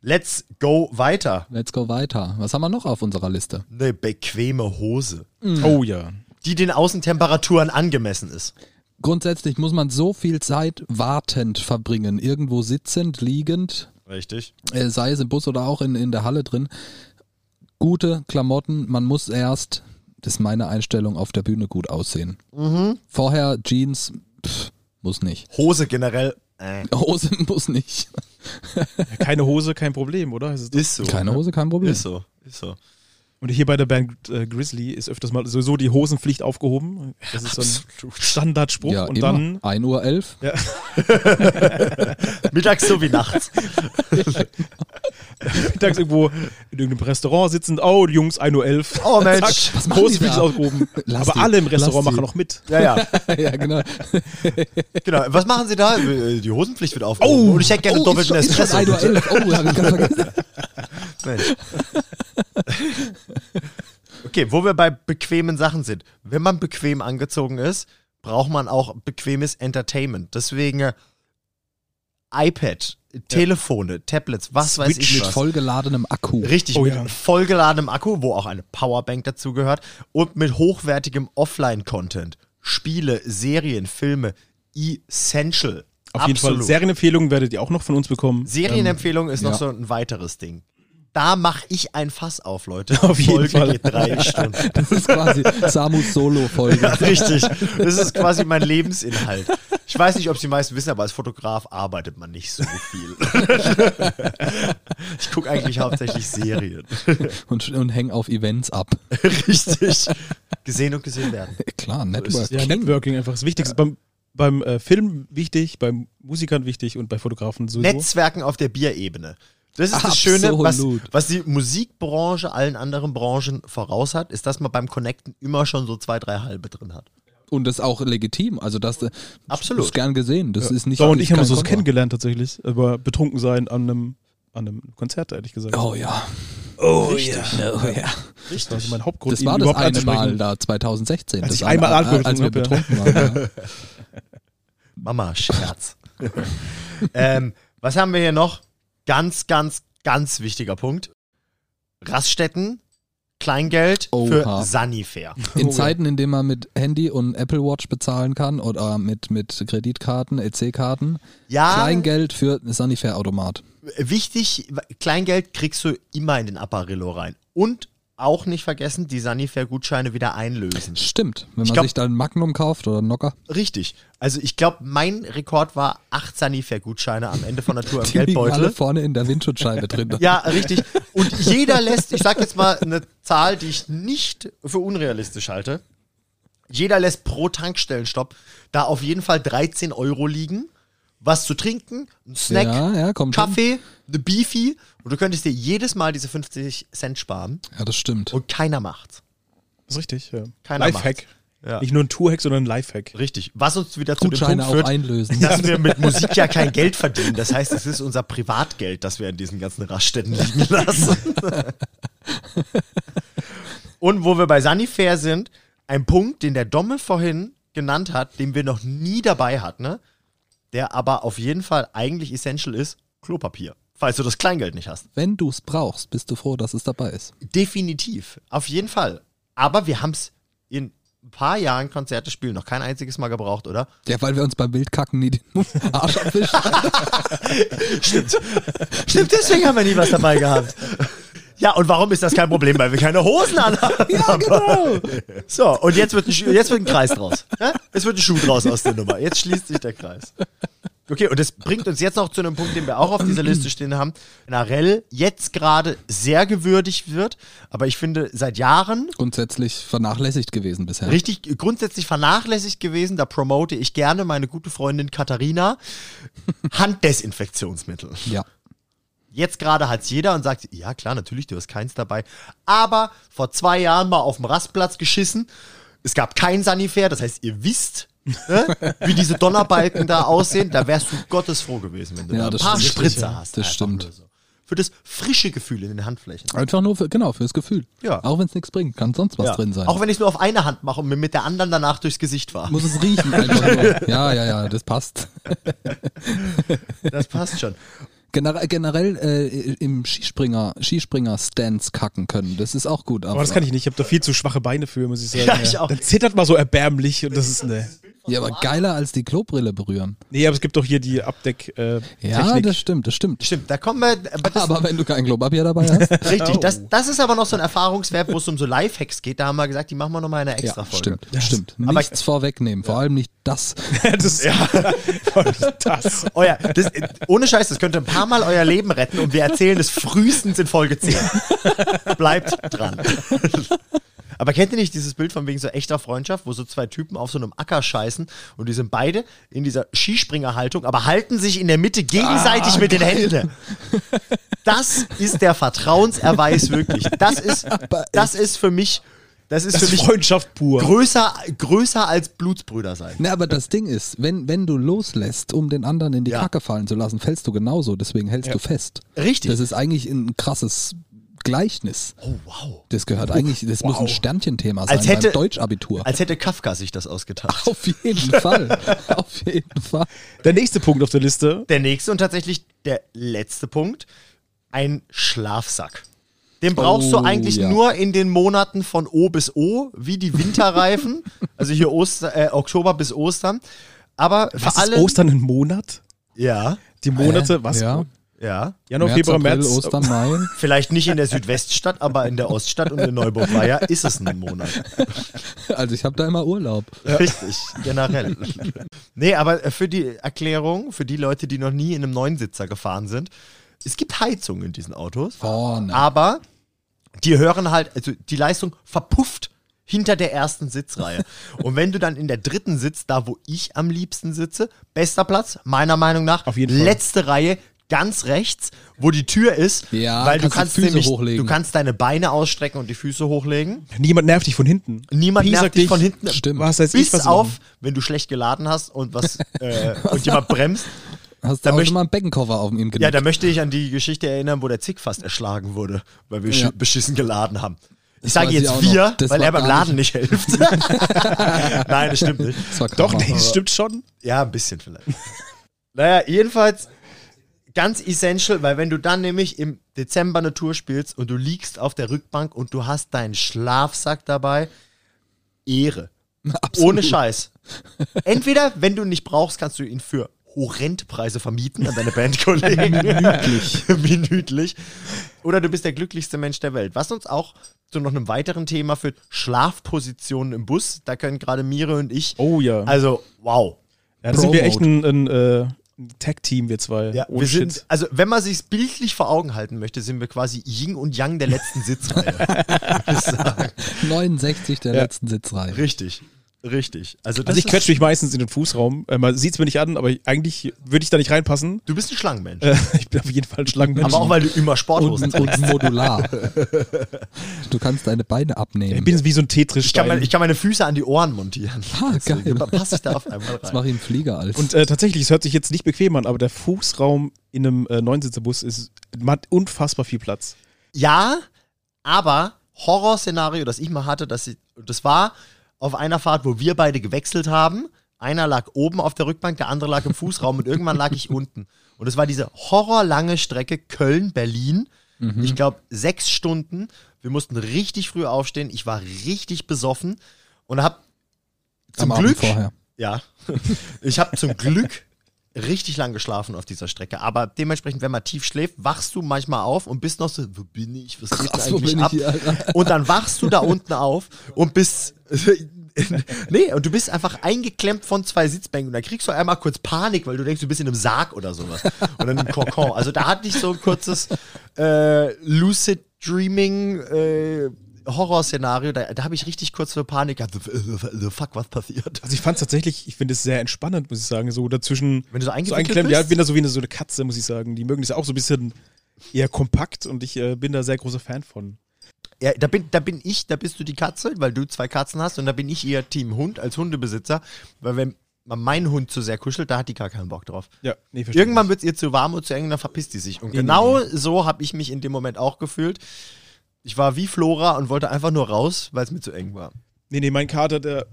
Let's go weiter. Let's go weiter. Was haben wir noch auf unserer Liste? Eine bequeme Hose, Oh ja. die den Außentemperaturen angemessen ist. Grundsätzlich muss man so viel Zeit wartend verbringen, irgendwo sitzend, liegend, Richtig. äh, sei es im Bus oder auch in, in der Halle drin. gute Klamotten. Man muss erst, das ist meine Einstellung, auf der Bühne gut aussehen. Mhm. Vorher Jeans, pff, muss nicht. Hose generell. Äh, (laughs) Hose muss nicht. Keine Hose, kein Problem, oder? Ist es ist so. Keine ne? Hose, kein Problem. Ist so. Ist so. Und hier bei der Band äh, Grizzly ist öfters mal sowieso die Hosenpflicht aufgehoben. Das ist so ein. Standardspruch. Ja, und immer. dann 1 Uhr 11. (laughs) Mittags so wie nachts. (laughs) mittags irgendwo in irgendeinem Restaurant sitzen. Oh, die Jungs, 1.11 Uhr. Oh Mensch. Was machen die Hosenpflicht aufgehoben. (laughs) Lass Aber die, alle im Restaurant die. machen noch mit. Ja, ja. ja, genau. Genau. Was machen Sie da? Äh, Die Hosenpflicht wird aufgehoben. Und ich hätte gerne oh, doppelten ist schon, ist schon Espresso. 1 Uhr 11. Oh, hab ich ganz vergessen. Mensch. (laughs) Okay, wo wir bei bequemen Sachen sind. Wenn man bequem angezogen ist, braucht man auch bequemes Entertainment. Deswegen äh, iPad, Telefone, Tablets, was weiß Switch ich Mit was. vollgeladenem Akku. Richtig, Oh mit ja. vollgeladenem Akku, wo auch eine Powerbank dazugehört und mit hochwertigem Offline-Content. Spiele, Serien, Filme, essential. Auf jeden Fall. Absolut. Serienempfehlungen werdet ihr auch noch von uns bekommen. Serienempfehlung ist noch ja. so ein weiteres Ding. Da mache ich ein Fass auf, Leute. (laughs) Auf jeden Folge Fall. geht drei Stunden. (laughs) Das ist quasi Samus Solo-Folge. Ja, (laughs) richtig. Das ist quasi mein Lebensinhalt. Ich weiß nicht, ob es die meisten wissen, aber als Fotograf arbeitet man nicht so viel. Ich gucke eigentlich hauptsächlich Serien. Und, und häng auf Events ab. Richtig. Gesehen und gesehen werden. Klar, Network. Ja, Networking einfach das Wichtigste. Beim, beim äh, Film wichtig, beim Musikern wichtig und bei Fotografen sowieso. Netzwerken auf der Bierebene. Das ist das Absolut. Schöne, was, was die Musikbranche allen anderen Branchen voraus hat, ist, dass man beim Connecten immer schon so zwei, drei halbe drin hat. Und das ist auch legitim. Also das, das Absolut. ist gern gesehen. Das ist nicht. Sau und ich uns so kennengelernt tatsächlich. Über betrunken sein an einem, an einem Konzert, ehrlich gesagt. Oh ja. oh Richtig. ja. Oh, ja. Das war mein Hauptgrund, Das war das überhaupt eine Mal da 2016. Als das ich einmal Alkohol als wir betrunken waren. Ja. (laughs) Mama, Scherz. (laughs) ähm, was haben wir hier noch? Ganz, ganz, ganz wichtiger Punkt. Raststätten, Kleingeld für Oha. Sanifair. (laughs) In Zeiten, in denen man mit Handy und Apple Watch bezahlen kann oder mit, mit Kreditkarten, EC-Karten, Ja, Kleingeld für Sanifair-Automat. wichtig, Kleingeld kriegst du immer in den Apparillo rein. Und auch nicht vergessen, die Sanifair-Gutscheine wieder einlösen. Stimmt. Wenn man glaub- sich da einen Magnum kauft oder einen Nocker. Richtig. Also ich glaube, mein Rekord war acht Sanifair-Gutscheine am Ende von der Tour im Die liegen alle Geldbeutel. vorne in der Windschutzscheibe drin. Ja, richtig. Und jeder lässt, ich sag jetzt mal eine Zahl, die ich nicht für unrealistisch halte. Jeder lässt pro Tankstellenstopp da auf jeden Fall 13 Euro liegen. Was zu trinken, ein Snack, Ja, ja, kommt hin. Kaffee, eine Beefy. Und du könntest dir jedes Mal diese 50 Cent sparen. Ja, das stimmt. Und keiner macht's. Das ist richtig, ja. Keiner Lifehack. Ja. Nicht nur ein Tourhack, sondern ein Lifehack. Richtig. Was uns wieder zu dem Punkt führt, einlösen. (laughs) dass wir mit Musik ja kein Geld verdienen. Das heißt, es ist unser Privatgeld, das wir in diesen ganzen Raststätten liegen lassen. (laughs) Und wo wir bei Sanifair sind, ein Punkt, den der Domme vorhin genannt hat, den wir noch nie dabei hatten, ne? der aber auf jeden Fall eigentlich essential ist, Klopapier. Falls du das Kleingeld nicht hast. Wenn du es brauchst, bist du froh, dass es dabei ist. Definitiv. Auf jeden Fall. Aber wir haben es in ein paar Jahren Konzerte spielen noch kein einziges Mal gebraucht, oder? Ja, weil wir uns beim Wildkacken nie den (laughs) Arsch abwischen. (laughs) Stimmt. Stimmt, deswegen haben wir nie was dabei gehabt. Ja, und warum ist das kein Problem? Weil wir keine Hosen anhaben. (laughs) Ja, genau. So, und jetzt wird ein, Schuh- jetzt wird ein Kreis draus. Ja? Es wird ein Schuh draus aus der Nummer. Jetzt schließt sich der Kreis. Okay, und das bringt uns jetzt noch zu einem Punkt, den wir auch auf dieser Liste stehen haben. Narell jetzt gerade sehr gewürdigt wird, aber ich finde seit Jahren Grundsätzlich vernachlässigt gewesen bisher. richtig grundsätzlich vernachlässigt gewesen. Da promote ich gerne meine gute Freundin Katharina. Handdesinfektionsmittel. Ja. Jetzt gerade hat's jeder und sagt, ja klar, natürlich, du hast keins dabei. Aber vor zwei Jahren mal auf dem Rastplatz geschissen. Es gab kein Sanifair, das heißt, ihr wisst, ne, (laughs) wie diese Donnerbalken da aussehen. Da wärst du gottesfroh gewesen, wenn du Ja, da ein paar. Spritzer Ja, hast. das stimmt. So. Für das frische Gefühl in den Handflächen. Einfach nur für, genau, fürs Gefühl. Ja. Auch wenn es nichts bringt, kann sonst was Ja. drin sein. Auch wenn ich es nur auf eine Hand mache und mir mit der anderen danach durchs Gesicht war. Muss es riechen einfach. (laughs) Ja, ja, ja, das passt. Das passt schon. Generell, generell äh, im Skispringer, Skispringer-Stands kacken können, das ist auch gut. Aber das kann ich nicht. Ich habe da viel zu schwache Beine für, muss ich (laughs) sagen. Ja, ich auch. Dann zittert man so erbärmlich und das ist ne. Ja, aber geiler als die Klobrille berühren. Nee, aber es gibt doch hier die Abdeck. Äh, Ja, Technik. das stimmt, das stimmt. Stimmt, da kommen wir. Aber das, Aber wenn du kein Klopapier dabei hast. (laughs) richtig, Oh. das, das ist aber noch so ein Erfahrungswert, wo es um so Lifehacks geht. Da haben wir gesagt, die machen wir nochmal in einer extra ja, Folge. stimmt, stimmt. Aber- Nichts vorwegnehmen, vor allem nicht das. (laughs) das, ja. (laughs) das. Euer, das, ohne Scheiß, das könnte ein paar Mal euer Leben retten und wir erzählen es frühestens in Folge 10. Bleibt dran. Aber kennt ihr nicht dieses Bild von wegen so echter Freundschaft, wo so zwei Typen auf so einem Acker scheißen und die sind beide in dieser Skispringerhaltung, aber halten sich in der Mitte gegenseitig Ah, mit den Händen. Das ist der Vertrauenserweis wirklich. Das ist, das ist für mich, das ist Das für mich Freundschaft pur. größer, größer als Blutsbrüder sein. Ne, aber das Ding ist, wenn, wenn du loslässt, um den anderen in die Ja. Kacke fallen zu lassen, fällst du genauso, deswegen hältst du fest. Richtig. Das ist eigentlich ein krasses Gleichnis. Oh, wow. Das gehört eigentlich, das muss ein wow. Sternchenthema sein Als hätte- beim Deutschabitur. Als hätte Kafka sich das ausgedacht. (laughs) Auf jeden Fall. (laughs) Auf jeden Fall. Der nächste Punkt auf der Liste. Der nächste und tatsächlich der letzte Punkt, ein Schlafsack. Den brauchst du Oh, eigentlich ja. nur in den Monaten von O bis O, wie die Winterreifen. (laughs) also hier Oster, äh, Oktober bis Ostern. Aber für Was alle. ist Ostern ein Monat? Ja, Die Monate, Äh, was? Ja. Ja. Januar, März, Februar, April, März. Ostern, Mai. (laughs) Vielleicht nicht in der Südweststadt, aber in der Oststadt und in Neuburg-Weiher ist es ein Monat. (laughs) Also ich habe da immer Urlaub. Richtig, generell. nee, aber für die Erklärung, für die Leute, die noch nie in einem Neunsitzer gefahren sind, es gibt Heizung in diesen Autos. Vorne. Aber die hören halt, also die Leistung verpufft hinter der ersten Sitzreihe. (laughs) Und wenn du dann in der dritten sitzt, da wo ich am liebsten sitze, bester Platz, meiner Meinung nach, Auf jeden Fall. letzte Reihe, ganz rechts, wo die Tür ist, Ja, weil du kannst du kannst Füße nämlich, hochlegen. du kannst deine Beine ausstrecken und die Füße hochlegen. Niemand nervt dich von hinten. Niemand Piesackt nervt dich von hinten. Stimmt. Was heißt ich, Bis auf, machen. wenn du schlecht geladen hast und was (laughs) äh, und jemand bremst. Hast da du auch schon mal einen Beckenkoffer auf ihm Ja, genommen? da möchte ich an die Geschichte erinnern, wo der Zick fast erschlagen wurde, weil wir Ja. schi- beschissen geladen haben. Ich Das sage jetzt wir, weil er beim Laden nicht hilft. (laughs) Nein, das stimmt nicht. Das Doch, nee, das stimmt schon. Ja, ein bisschen vielleicht. naja, jedenfalls ganz essential, weil wenn du dann nämlich im Dezember eine Tour spielst und du liegst auf der Rückbank und du hast deinen Schlafsack dabei, Ehre. (laughs) Absolut. Ohne Scheiß. Entweder, wenn du ihn nicht brauchst, kannst du ihn für Horrendpreise vermieten an deine Bandkollegen. (laughs) Minütlich. (laughs) Minütlich. Oder du bist der glücklichste Mensch der Welt. Was uns auch zu noch einem weiteren Thema führt, Schlafpositionen im Bus. Da können gerade Mire und ich, Oh ja. also wow. ja da sind wir echt ein, ein, äh, ein Tag-Team, wir zwei. Ja, Ohne wir sind, Shit. also wenn man sich bildlich vor Augen halten möchte, sind wir quasi Yin und Yang der letzten Sitzreihe. Würde ich (laughs) sagen. 69 der Ja. letzten Sitzreihe. Richtig. Richtig. Also, das Also ich quetsche mich meistens in den Fußraum. Äh, man sieht es mir nicht an, aber eigentlich würde ich da nicht reinpassen. Du bist ein Schlangenmensch. Äh, (laughs) ich bin auf jeden Fall ein Schlangenmensch. aber auch weil du immer Sporthosen Und, und modular. (laughs) Du kannst deine Beine ich abnehmen. bin wie so ein Ich kann, meine, ich kann meine Füße an die Ohren montieren. Ah, Deswegen geil. Passe ich da auf einmal Das rein. mache ich einen Flieger als. Und äh, tatsächlich, es hört sich jetzt nicht bequem an, aber der Fußraum in einem äh, Neunsitzebus ist, man hat unfassbar viel Platz. Ja, aber Horrorszenario, das ich mal hatte, das, das war auf einer Fahrt, wo wir beide gewechselt haben. Einer lag oben auf der Rückbank, der andere lag im Fußraum und irgendwann lag ich unten. Und es war diese horrorlange Strecke Köln-Berlin. Ich glaube, sechs Stunden. Wir mussten richtig früh aufstehen. Ich war richtig besoffen und habe zum Glück vorher. Ja. (laughs) Ich habe zum Glück richtig lang geschlafen auf dieser Strecke. Aber dementsprechend, wenn man tief schläft, wachst du manchmal auf und bist noch so, wo bin ich? Was geht Krass, eigentlich ab? hier? Und dann wachst du da unten auf und bist. (laughs) nee, und du bist einfach eingeklemmt von zwei Sitzbänken. Und dann kriegst du einmal kurz Panik, weil du denkst, du bist in einem Sarg oder sowas. Oder in einem Kokon. Also da hatte ich so ein kurzes äh, Lucid Dreaming äh, Horrorszenario. Da, da habe ich richtig kurz für Panik gehabt. The, fuck, was passiert? Also ich fand es tatsächlich, ich finde es sehr entspannend, muss ich sagen. So dazwischen. Wenn du so so eingeklemmt, bist? ja, ich bin da so wie eine, so eine Katze, muss ich sagen. Die mögen das auch so ein bisschen eher kompakt und ich äh, bin da sehr großer Fan von. Ja, da bin, da bin ich, da bist du die Katze, weil du zwei Katzen hast und da bin ich eher Team Hund als Hundebesitzer, weil wenn man meinen Hund zu sehr kuschelt, da hat die gar keinen Bock drauf. Ja, nee, verstehe. Irgendwann wird es ihr zu warm und zu eng, dann verpisst die sich. Und genau so habe ich mich in dem Moment auch gefühlt. Ich war wie Flora und wollte einfach nur raus, weil es mir zu eng war. Nee, nee, mein Kater, der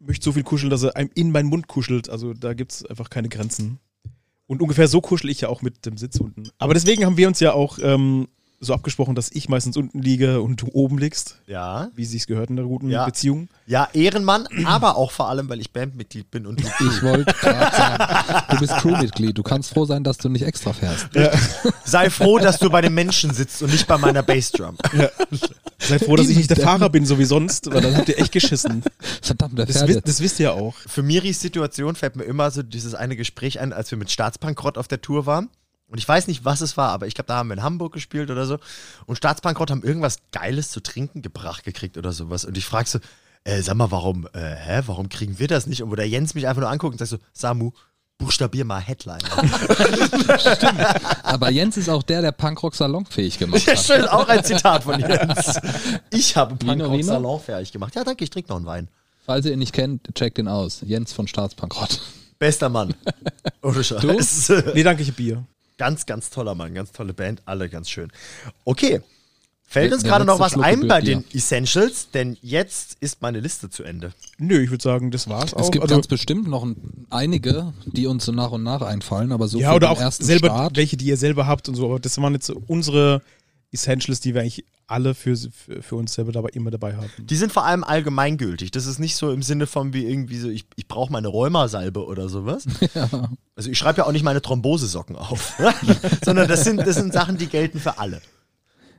möchte so viel kuscheln, dass er einem in meinen Mund kuschelt. Also da gibt es einfach keine Grenzen. Und ungefähr so kuschel ich ja auch mit dem Sitz unten. Aber deswegen haben wir uns ja auch ähm, so abgesprochen, dass ich meistens unten liege und du oben liegst, Ja. wie sich's gehört in einer guten Ja. Beziehung. Ja, Ehrenmann, aber auch vor allem, weil ich Bandmitglied bin und Ich wollte gerade sagen, du bist Crewmitglied. Du kannst froh sein, dass du nicht extra fährst. sei froh, dass du bei den Menschen sitzt und nicht bei meiner Bassdrum. Seid froh, dass ich nicht der Fahrer bin, so wie sonst, weil dann habt ihr echt geschissen. Verdammt, der Das, wisst- das wisst ihr ja auch. Für Miris Situation fällt mir immer so dieses eine Gespräch ein, als wir mit Staatsbankrott auf der Tour waren. Und ich weiß nicht, was es war, aber ich glaube, da haben wir in Hamburg gespielt oder so. Und Staatsbankrott haben irgendwas Geiles zu trinken gebracht gekriegt oder sowas. Und ich frage so, äh, sag mal, warum, äh, hä, warum kriegen wir das nicht? Und wo der Jens mich einfach nur anguckt und sagt so, Samu, buchstabier mal Headline. (laughs) Aber Jens ist auch der, der Punkrock salonfähig gemacht ja, hat. schön, auch ein Zitat von Jens. Ich habe Punkrock salonfähig gemacht. Ja, danke, ich trinke noch einen Wein. Falls ihr ihn nicht kennt, checkt ihn aus. Jens von Staatsbankrott. Bester Mann. Ohne Scheiß. Nee, danke, ich Bier. Ganz, ganz toller Mann, ganz tolle Band, alle ganz schön. Okay. Fällt uns gerade noch was Schluck ein bei dir. den Essentials, denn jetzt ist meine Liste zu Ende. Nö, ich würde sagen, das war's auch. Es gibt Also- ganz bestimmt noch ein, einige, die uns so nach und nach einfallen, aber so ja, für oder den auch ersten selber Start. welche, die ihr selber habt und so. Aber das waren jetzt unsere Essentials, die wir eigentlich alle für, für, für uns selber dabei, immer dabei haben. Die sind vor allem allgemeingültig. Das ist nicht so im Sinne von wie irgendwie so, ich, ich brauche meine Rheumasalbe oder sowas. (laughs) Also ich schreibe ja auch nicht meine Thrombosesocken auf, (laughs) sondern das sind, das sind Sachen, die gelten für alle.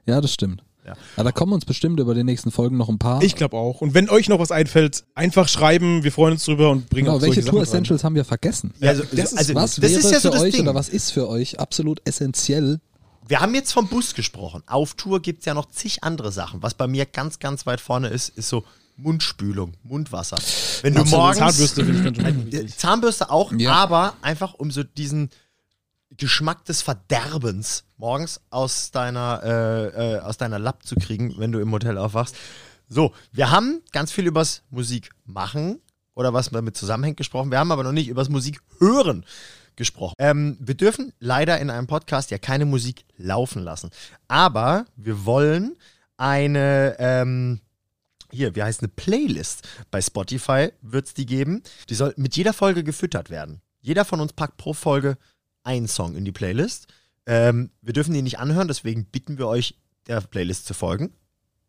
Ja, das stimmt. Ja. Aber da kommen uns bestimmt über die nächsten Folgen noch ein paar. Ich glaube auch. Und wenn euch noch was einfällt, einfach schreiben. Wir freuen uns drüber und bringen genau, auch welche solche Tour Sachen rein. Essentials haben wir vergessen? Also, das ist- also Was das wäre ist ja so für das euch Ding. oder was ist für euch absolut essentiell? Wir haben jetzt vom Bus gesprochen. Auf Tour gibt es ja noch zig andere Sachen. Was bei mir ganz, ganz weit vorne ist, ist so Mundspülung, Mundwasser. Wenn du morgens Zahnbürste Äh. Zahnbürste auch, Ja. aber einfach um so diesen Geschmack des Verderbens morgens aus deiner, äh, äh, aus deiner Lapp zu kriegen, wenn du im Hotel aufwachst. So, wir haben ganz viel übers Musik machen oder was damit zusammenhängt gesprochen. Wir haben aber noch nicht übers Musik hören gesprochen. Ähm, wir dürfen leider in einem Podcast ja keine Musik laufen lassen. Aber wir wollen eine, ähm, hier, wie heißt eine Playlist? Bei Spotify wird es die geben. Die soll mit jeder Folge gefüttert werden. Jeder von uns packt pro Folge einen Song in die Playlist. Ähm, wir dürfen die nicht anhören, deswegen bitten wir euch, der Playlist zu folgen,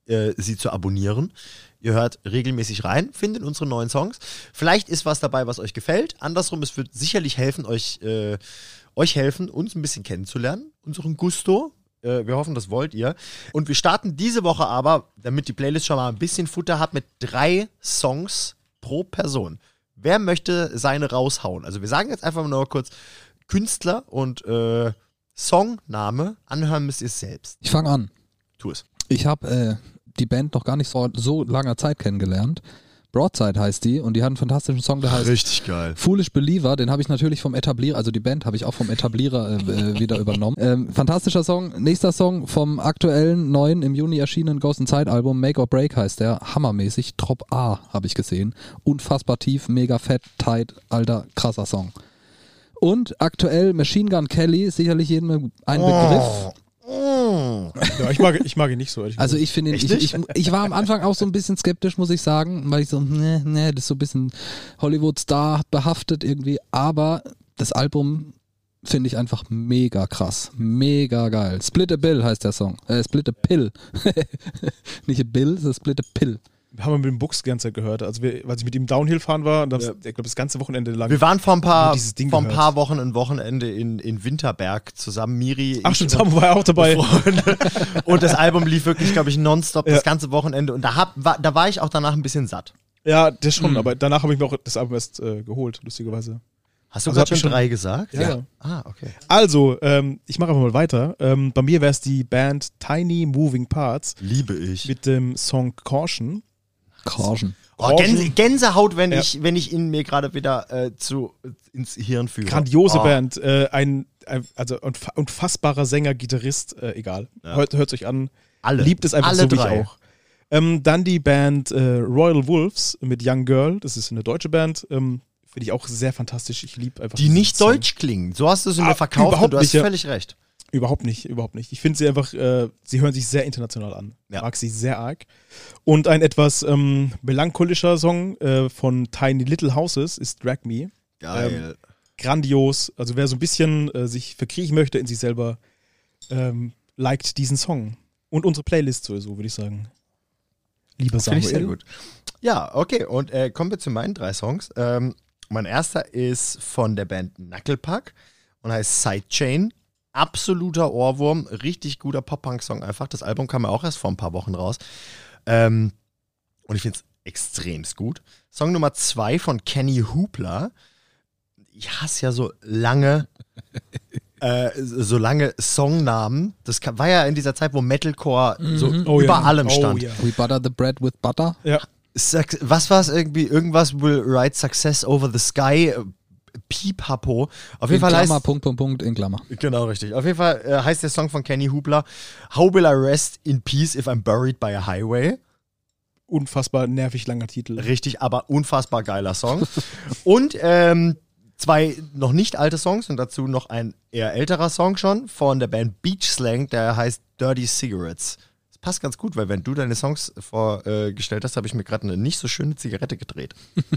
äh, sie zu abonnieren. Ihr hört regelmäßig rein, findet unsere neuen Songs. Vielleicht ist was dabei, was euch gefällt. Andersrum, es wird sicherlich helfen, euch, äh, euch helfen, uns ein bisschen kennenzulernen, unseren Gusto. Äh, wir hoffen, das wollt ihr. Und wir starten diese Woche aber, damit die Playlist schon mal ein bisschen Futter hat, mit drei Songs pro Person. Wer möchte seine raushauen? Also wir sagen jetzt einfach nur kurz Künstler und äh, Songname. Anhören müsst ihr es selbst. Ich fange an. Tu es. Ich habe äh, die Band noch gar nicht so, so langer Zeit kennengelernt. Broadside heißt die und die hat einen fantastischen Song, der heißt Richtig geil. Foolish Believer, den habe ich natürlich vom Etablierer, also die Band habe ich auch vom Etablierer äh, äh, wieder übernommen. Ähm, fantastischer Song. Nächster Song vom aktuellen, neuen, im Juni erschienenen Ghost in Zeit Album, Make or Break heißt der. Hammermäßig. Trop A habe ich gesehen. Unfassbar tief, mega fett, tight, alter, krasser Song. Und aktuell Machine Gun Kelly, sicherlich jedem ein Begriff. Ja, ich mag, ich mag ihn nicht so. ehrlich Also ich finde, ihn- ich, nicht? ich, ich war am Anfang auch so ein bisschen skeptisch, muss ich sagen, weil ich so, ne, ne, das ist so ein bisschen Hollywood-Star behaftet irgendwie, aber das Album finde ich einfach mega krass, mega geil. Split a Bill heißt der Song, äh, Split a Pill. (laughs) Nicht a Bill, es ist Split a Pill. Haben wir mit dem Bux die ganze Zeit gehört. Also, wir, als ich mit ihm Downhill fahren war, das, ich glaube, das ganze Wochenende lang. Wir waren vor ein paar, Nur dieses Ding vor ein paar Wochen ein Wochenende in, in Winterberg zusammen. Miri, Ach, ich stimmt, Samu war ja auch dabei. Freunde. (laughs) Und das Album lief wirklich, glaube ich, nonstop Ja. das ganze Wochenende. Und da, hab, war, da war ich auch danach ein bisschen satt. Ja, das schon, Mhm. aber danach habe ich mir auch das Album erst äh, geholt, lustigerweise. Hast du Also gerade schon drei gesagt? Ja. Ah, okay. Also, ähm, ich mache einfach mal weiter. Ähm, bei mir wäre es die Band Tiny Moving Parts Liebe ich. mit dem Song Caution. Caution. Oh, Gänse. Gänsehaut, wenn, Ja. ich, wenn ich ihn mir gerade wieder äh, zu, ins Hirn führe. Grandiose oh. Band. Äh, ein, ein also unfa- unfassbarer Sänger, Gitarrist, äh, egal. Ja. Hört es euch an. Alle. Liebt es einfach Alle so wie drei. ich auch. Ähm, dann die Band äh, Royal Wolves mit Young Girl. Das ist eine deutsche Band. Ähm, Finde ich auch sehr fantastisch. Ich liebe einfach Die nicht Song. deutsch klingen. So hast du sie Ah, mir verkauft und du hast nicht, ja. völlig recht. Überhaupt nicht, überhaupt nicht. Ich finde sie einfach, äh, sie hören sich sehr international an. Ja. Mag sie sehr arg. Und ein etwas ähm, melancholischer Song äh, von Tiny Little Houses ist Drag Me. Geil. Grandios. Also wer so ein bisschen äh, sich verkriechen möchte in sich selber, ähm, liked diesen Song. Und unsere Playlist sowieso, würde ich sagen. Lieber Finde Samuel. ich sehr gut. Ja, okay. Und äh, kommen wir zu meinen drei Songs. Ähm, mein erster ist von der Band Knucklepuck und heißt Sidechain. Absoluter Ohrwurm, richtig guter Pop-Punk-Song einfach. Das Album kam ja auch erst vor ein paar Wochen raus. Ähm, und ich finde es extremst gut. Song Nummer zwei von Kenny Hoopla. Ich hasse ja so lange, (laughs) äh, so lange Songnamen. Das war ja in dieser Zeit, wo Metalcore so Oh ja. über allem Oh stand. ja. We butter the bread with butter. Ja. Was war es irgendwie? Irgendwas will write success over the sky. Pipapo. Auf jeden In Fall Klammer, heißt. Punkt, Punkt, Punkt, in Klammer. Genau, richtig. Auf jeden Fall äh, heißt der Song von Kenny Hoopla How will I rest in peace if I'm buried by a highway? Unfassbar nervig langer Titel. Richtig, aber unfassbar geiler Song. (laughs) Und ähm, zwei noch nicht alte Songs und dazu noch ein eher älterer Song schon von der Band Beach Slang, der heißt Dirty Cigarettes. Passt ganz gut, weil wenn du deine Songs vorgestellt hast, habe ich mir gerade eine nicht so schöne Zigarette gedreht. (laughs)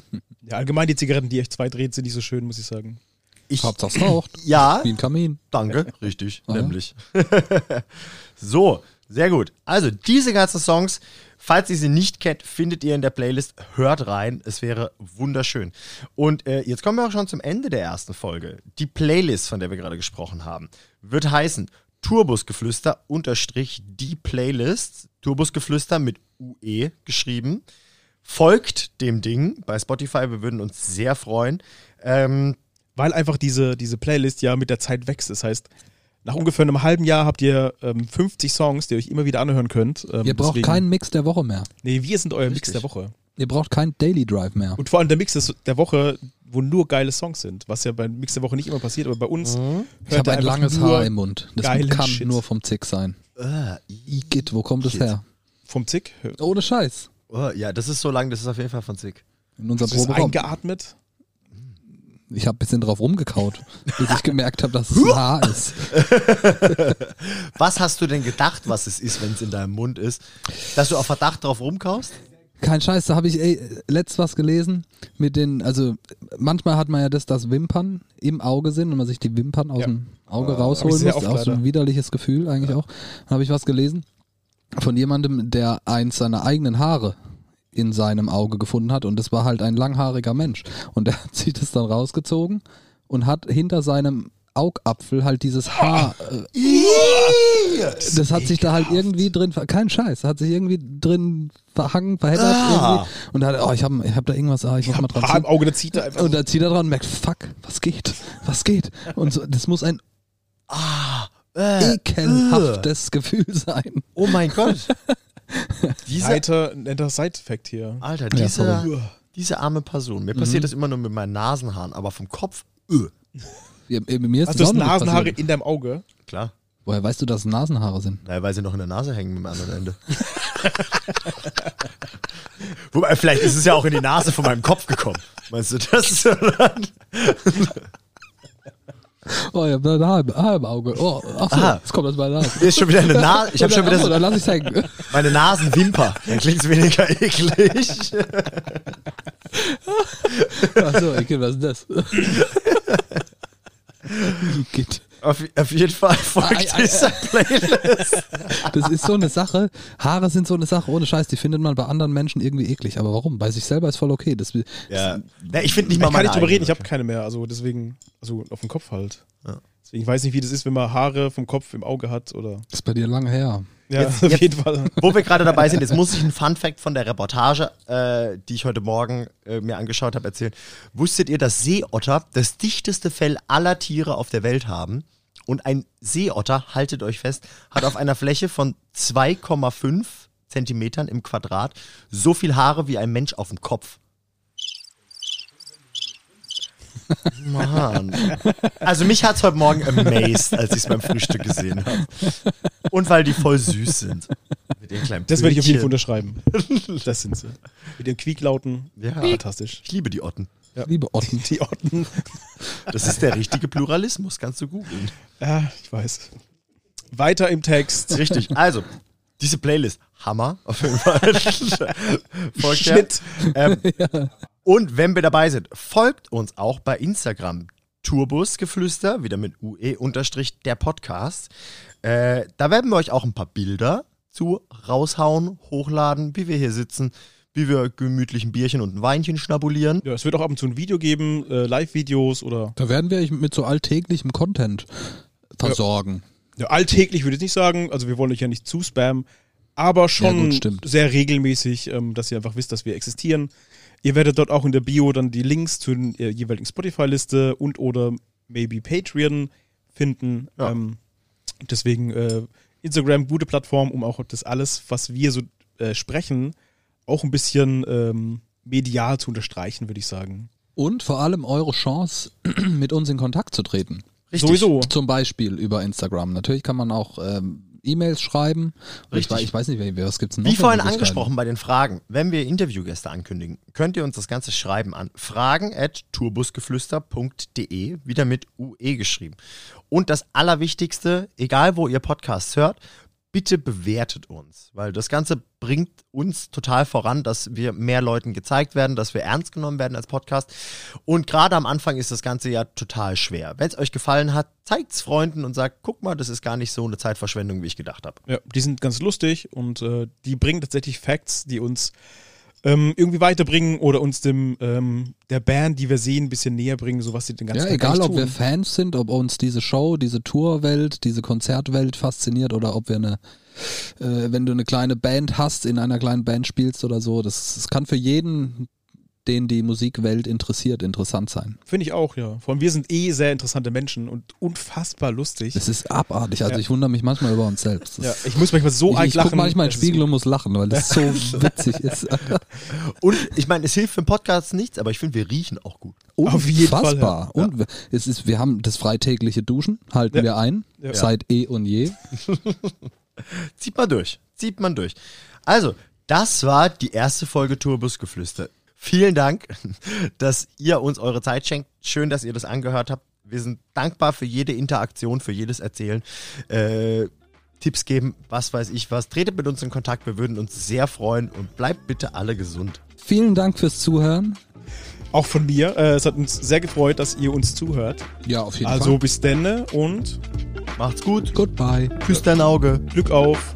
Ja, allgemein die Zigaretten, die F2 dreht, sind nicht so schön, muss ich sagen. Ich, Hauptsache es raucht. (clears throat) ja, Wie ein Kamin. Danke, richtig, Ah, ja. nämlich. (laughs) so, sehr gut. Also, diese ganzen Songs, falls ihr sie nicht kennt, findet ihr in der Playlist. Hört rein, es wäre wunderschön. Und äh, jetzt kommen wir auch schon zum Ende der ersten Folge. Die Playlist, von der wir gerade gesprochen haben, wird heißen Turbusgeflüster unterstrich die Playlist. Turbusgeflüster mit UE geschrieben. Folgt dem Ding bei Spotify, wir würden uns sehr freuen. Ähm, Weil einfach diese, diese Playlist ja mit der Zeit wächst. Das heißt, nach ungefähr einem halben Jahr habt ihr ähm, 50 Songs, die ihr euch immer wieder anhören könnt. Ähm, Ihr braucht deswegen- keinen Mix der Woche mehr. Nee, wir sind euer Mix Richtig. der Woche. Ihr braucht keinen Daily Drive mehr. Und vor allem der Mix der Woche, wo nur geile Songs sind. Was ja beim Mix der Woche nicht immer passiert, aber bei uns. Ich hört habe ein langes Haar im Mund. Das kann Shit. nur vom Zick sein. äh, Igitt, wo kommt es her? Vom Zick. Ohne Scheiß. Oh, ja, das ist so lang, das ist auf jeden Fall von Sick. In unserem Proberaum. eingeatmet. Ich habe ein bisschen drauf rumgekaut, (laughs) bis ich gemerkt habe, dass es ein Haar ist. (laughs) Was hast du denn gedacht, was es ist, wenn es in deinem Mund ist? Dass du auf Verdacht drauf rumkaust? Kein Scheiß, da habe ich ey, letzt was gelesen mit den, also manchmal hat man ja das, dass Wimpern im Auge sind und man sich die Wimpern aus Ja. dem Auge ich rausholen muss. Auch so ein widerliches Gefühl eigentlich auch. Dann habe ich was gelesen von jemandem, der eins seiner eigenen Haare in seinem Auge gefunden hat und das war halt ein langhaariger Mensch. Und der (laughs) hat sich das dann rausgezogen und hat hinter seinem Augapfel halt dieses Haar. Äh, das hat sich da halt irgendwie drin, kein Scheiß, hat sich irgendwie drin verhangen, verheddert Ah. irgendwie. Und da hat, oh, ich habe ich hab da irgendwas, ah, ich muss mal dran Haar im. Auge, da zieht er einfach. Und da zieht er dran und merkt, fuck, was geht? Was geht? Und so, das muss ein Äh, ekelhaftes Gefühl sein. oh mein Gott. (laughs) Diese, Netter, netter Side-Fact hier. Alter, Ja, diese, sorry. diese arme Person. Mir passiert das immer nur mit meinen Nasenhaaren, aber vom Kopf, öh. Ja, äh, Mir ist Hast das du das Nasenhaare passiert. in deinem Auge? Klar. Woher weißt du, dass es Nasenhaare sind? Naja, weil sie noch in der Nase hängen mit dem anderen Ende. (laughs) Wobei, vielleicht ist es ja auch in die Nase von meinem Kopf gekommen. Meinst du, das ist so dann? Oh, ich hab da ein Haar, im- Haar im Auge. Oh, ach so, Aha. jetzt kommt das bei der Nase. Ist schon wieder eine Nase. Ich habe schon wieder Achso, so dann lass ich's hängen. meine Nasenwimper. Dann klingt es weniger eklig. Achso, okay, was ist das? (laughs) Auf, auf jeden Fall folgt ei, dieser Playlist. Das ist so eine Sache. Haare sind so eine Sache, ohne Scheiß, die findet man bei anderen Menschen irgendwie eklig. Aber warum? Bei sich selber ist voll okay. Das, Ja. Na, ich finde nicht Ich mal kann meine nicht drüber reden, ich habe keine mehr. Also deswegen, also auf dem Kopf halt. Ja. Deswegen weiß ich nicht, wie das ist, wenn man Haare vom Kopf im Auge hat oder. ist bei dir lange her. Ja, Jetzt- auf jetzt- jeden Fall. Wo wir gerade dabei sind, jetzt muss ich einen Fun-Fact von der Reportage, äh, die ich heute Morgen äh, mir angeschaut habe, erzählen. Wusstet ihr, dass Seeotter das dichteste Fell aller Tiere auf der Welt haben? Und ein Seeotter, haltet euch fest, hat auf einer Fläche von 2,5 Zentimetern im Quadrat so viel Haare wie ein Mensch auf dem Kopf. Mann. Also mich hat es heute Morgen amazed, als ich es beim Frühstück gesehen habe. Und weil die voll süß sind. Mit den kleinen Das werde ich auf jeden Fall unterschreiben. Das sind sie. Mit den Quieklauten. Ja. Fantastisch. Ich liebe die Otten. Liebe Otten. Die Otten. Das ist der richtige Pluralismus, kannst du googeln. Ja, ich weiß. Weiter im Text. Richtig. Also, diese Playlist, Hammer, auf jeden Fall. (laughs) Schnitt. Ähm, (laughs) Und wenn wir dabei sind, folgt uns auch bei Instagram. Turbusgeflüster, wieder mit UE unterstrich der Podcast. Äh, da werden wir euch auch ein paar Bilder zu raushauen, hochladen, wie wir hier sitzen, wie wir gemütlich ein Bierchen und ein Weinchen schnabulieren. Ja, es wird auch ab und zu ein Video geben, äh, Live-Videos oder Da werden wir euch mit so alltäglichem Content versorgen. ja, alltäglich würde ich nicht sagen. Also wir wollen euch ja nicht zu spammen, aber schon Ja, gut, sehr regelmäßig, ähm, dass ihr einfach wisst, dass wir existieren. Ihr werdet dort auch in der Bio dann die Links zu den äh, jeweiligen Spotify-Liste und oder maybe Patreon finden. Ja. Ähm, deswegen äh, Instagram gute Plattform, um auch das alles, was wir so äh, sprechen, auch ein bisschen ähm, medial zu unterstreichen, würde ich sagen. Und vor allem eure Chance, (clears throat) mit uns in Kontakt zu treten. Richtig. Sowieso. Zum Beispiel über Instagram. Natürlich kann man auch ähm, E-Mails schreiben. Ich, ich weiß nicht, was gibt's noch? Wie vorhin angesprochen bei den Fragen, wenn wir Interviewgäste ankündigen, könnt ihr uns das Ganze schreiben an fragen at tourbusgeflüster.de, wieder mit UE geschrieben. Und das Allerwichtigste, egal wo ihr Podcasts hört, bitte bewertet uns, weil das Ganze bringt uns total voran, dass wir mehr Leuten gezeigt werden, dass wir ernst genommen werden als Podcast. Und gerade am Anfang ist das Ganze ja total schwer. Wenn es euch gefallen hat, zeigt es Freunden und sagt, guck mal, das ist gar nicht so eine Zeitverschwendung, wie ich gedacht habe. Ja, die sind ganz lustig und äh, die bringen tatsächlich Facts, die uns ähm, irgendwie weiterbringen oder uns dem ähm, der Band, die wir sehen, ein bisschen näher bringen, so was sie den ganzen Ja, Tag egal, ob wir tun. Fans sind, ob uns diese Show, diese Tourwelt, diese Konzertwelt fasziniert oder ob wir eine, äh, wenn du eine kleine Band hast, in einer kleinen Band spielst oder so, das, das kann für jeden, den die Musikwelt interessiert, interessant sein. Finde ich auch, ja. Vor allem wir sind eh sehr interessante Menschen und unfassbar lustig. Das ist abartig. Also Ja. ich wundere mich manchmal über uns selbst. Ja, ich muss manchmal so ich arg ich lachen. gucke manchmal in den Spiegel und muss lachen, weil das so (laughs) witzig ist. (laughs) Und ich meine, es hilft für den Podcast nichts, aber ich finde, wir riechen auch gut. Auf jeden Fall, Unfassbar. Und wir- es ist, wir haben das freitägliche Duschen, halten Ja. wir ein, Ja. seit eh und je. (laughs) Zieht man durch. Zieht man durch. Also, das war die erste Folge Tourbusgeflüster. Vielen Dank, dass ihr uns eure Zeit schenkt. Schön, dass ihr das angehört habt. Wir sind dankbar für jede Interaktion, für jedes Erzählen. Äh, Tipps geben, was weiß ich was. Tretet mit uns in Kontakt, wir würden uns sehr freuen und bleibt bitte alle gesund. Vielen Dank fürs Zuhören. Auch von mir. Äh, es hat uns sehr gefreut, dass ihr uns zuhört. Ja, auf jeden Also bis denne und Macht's gut. Goodbye. Küsst dein Auge. Glück auf.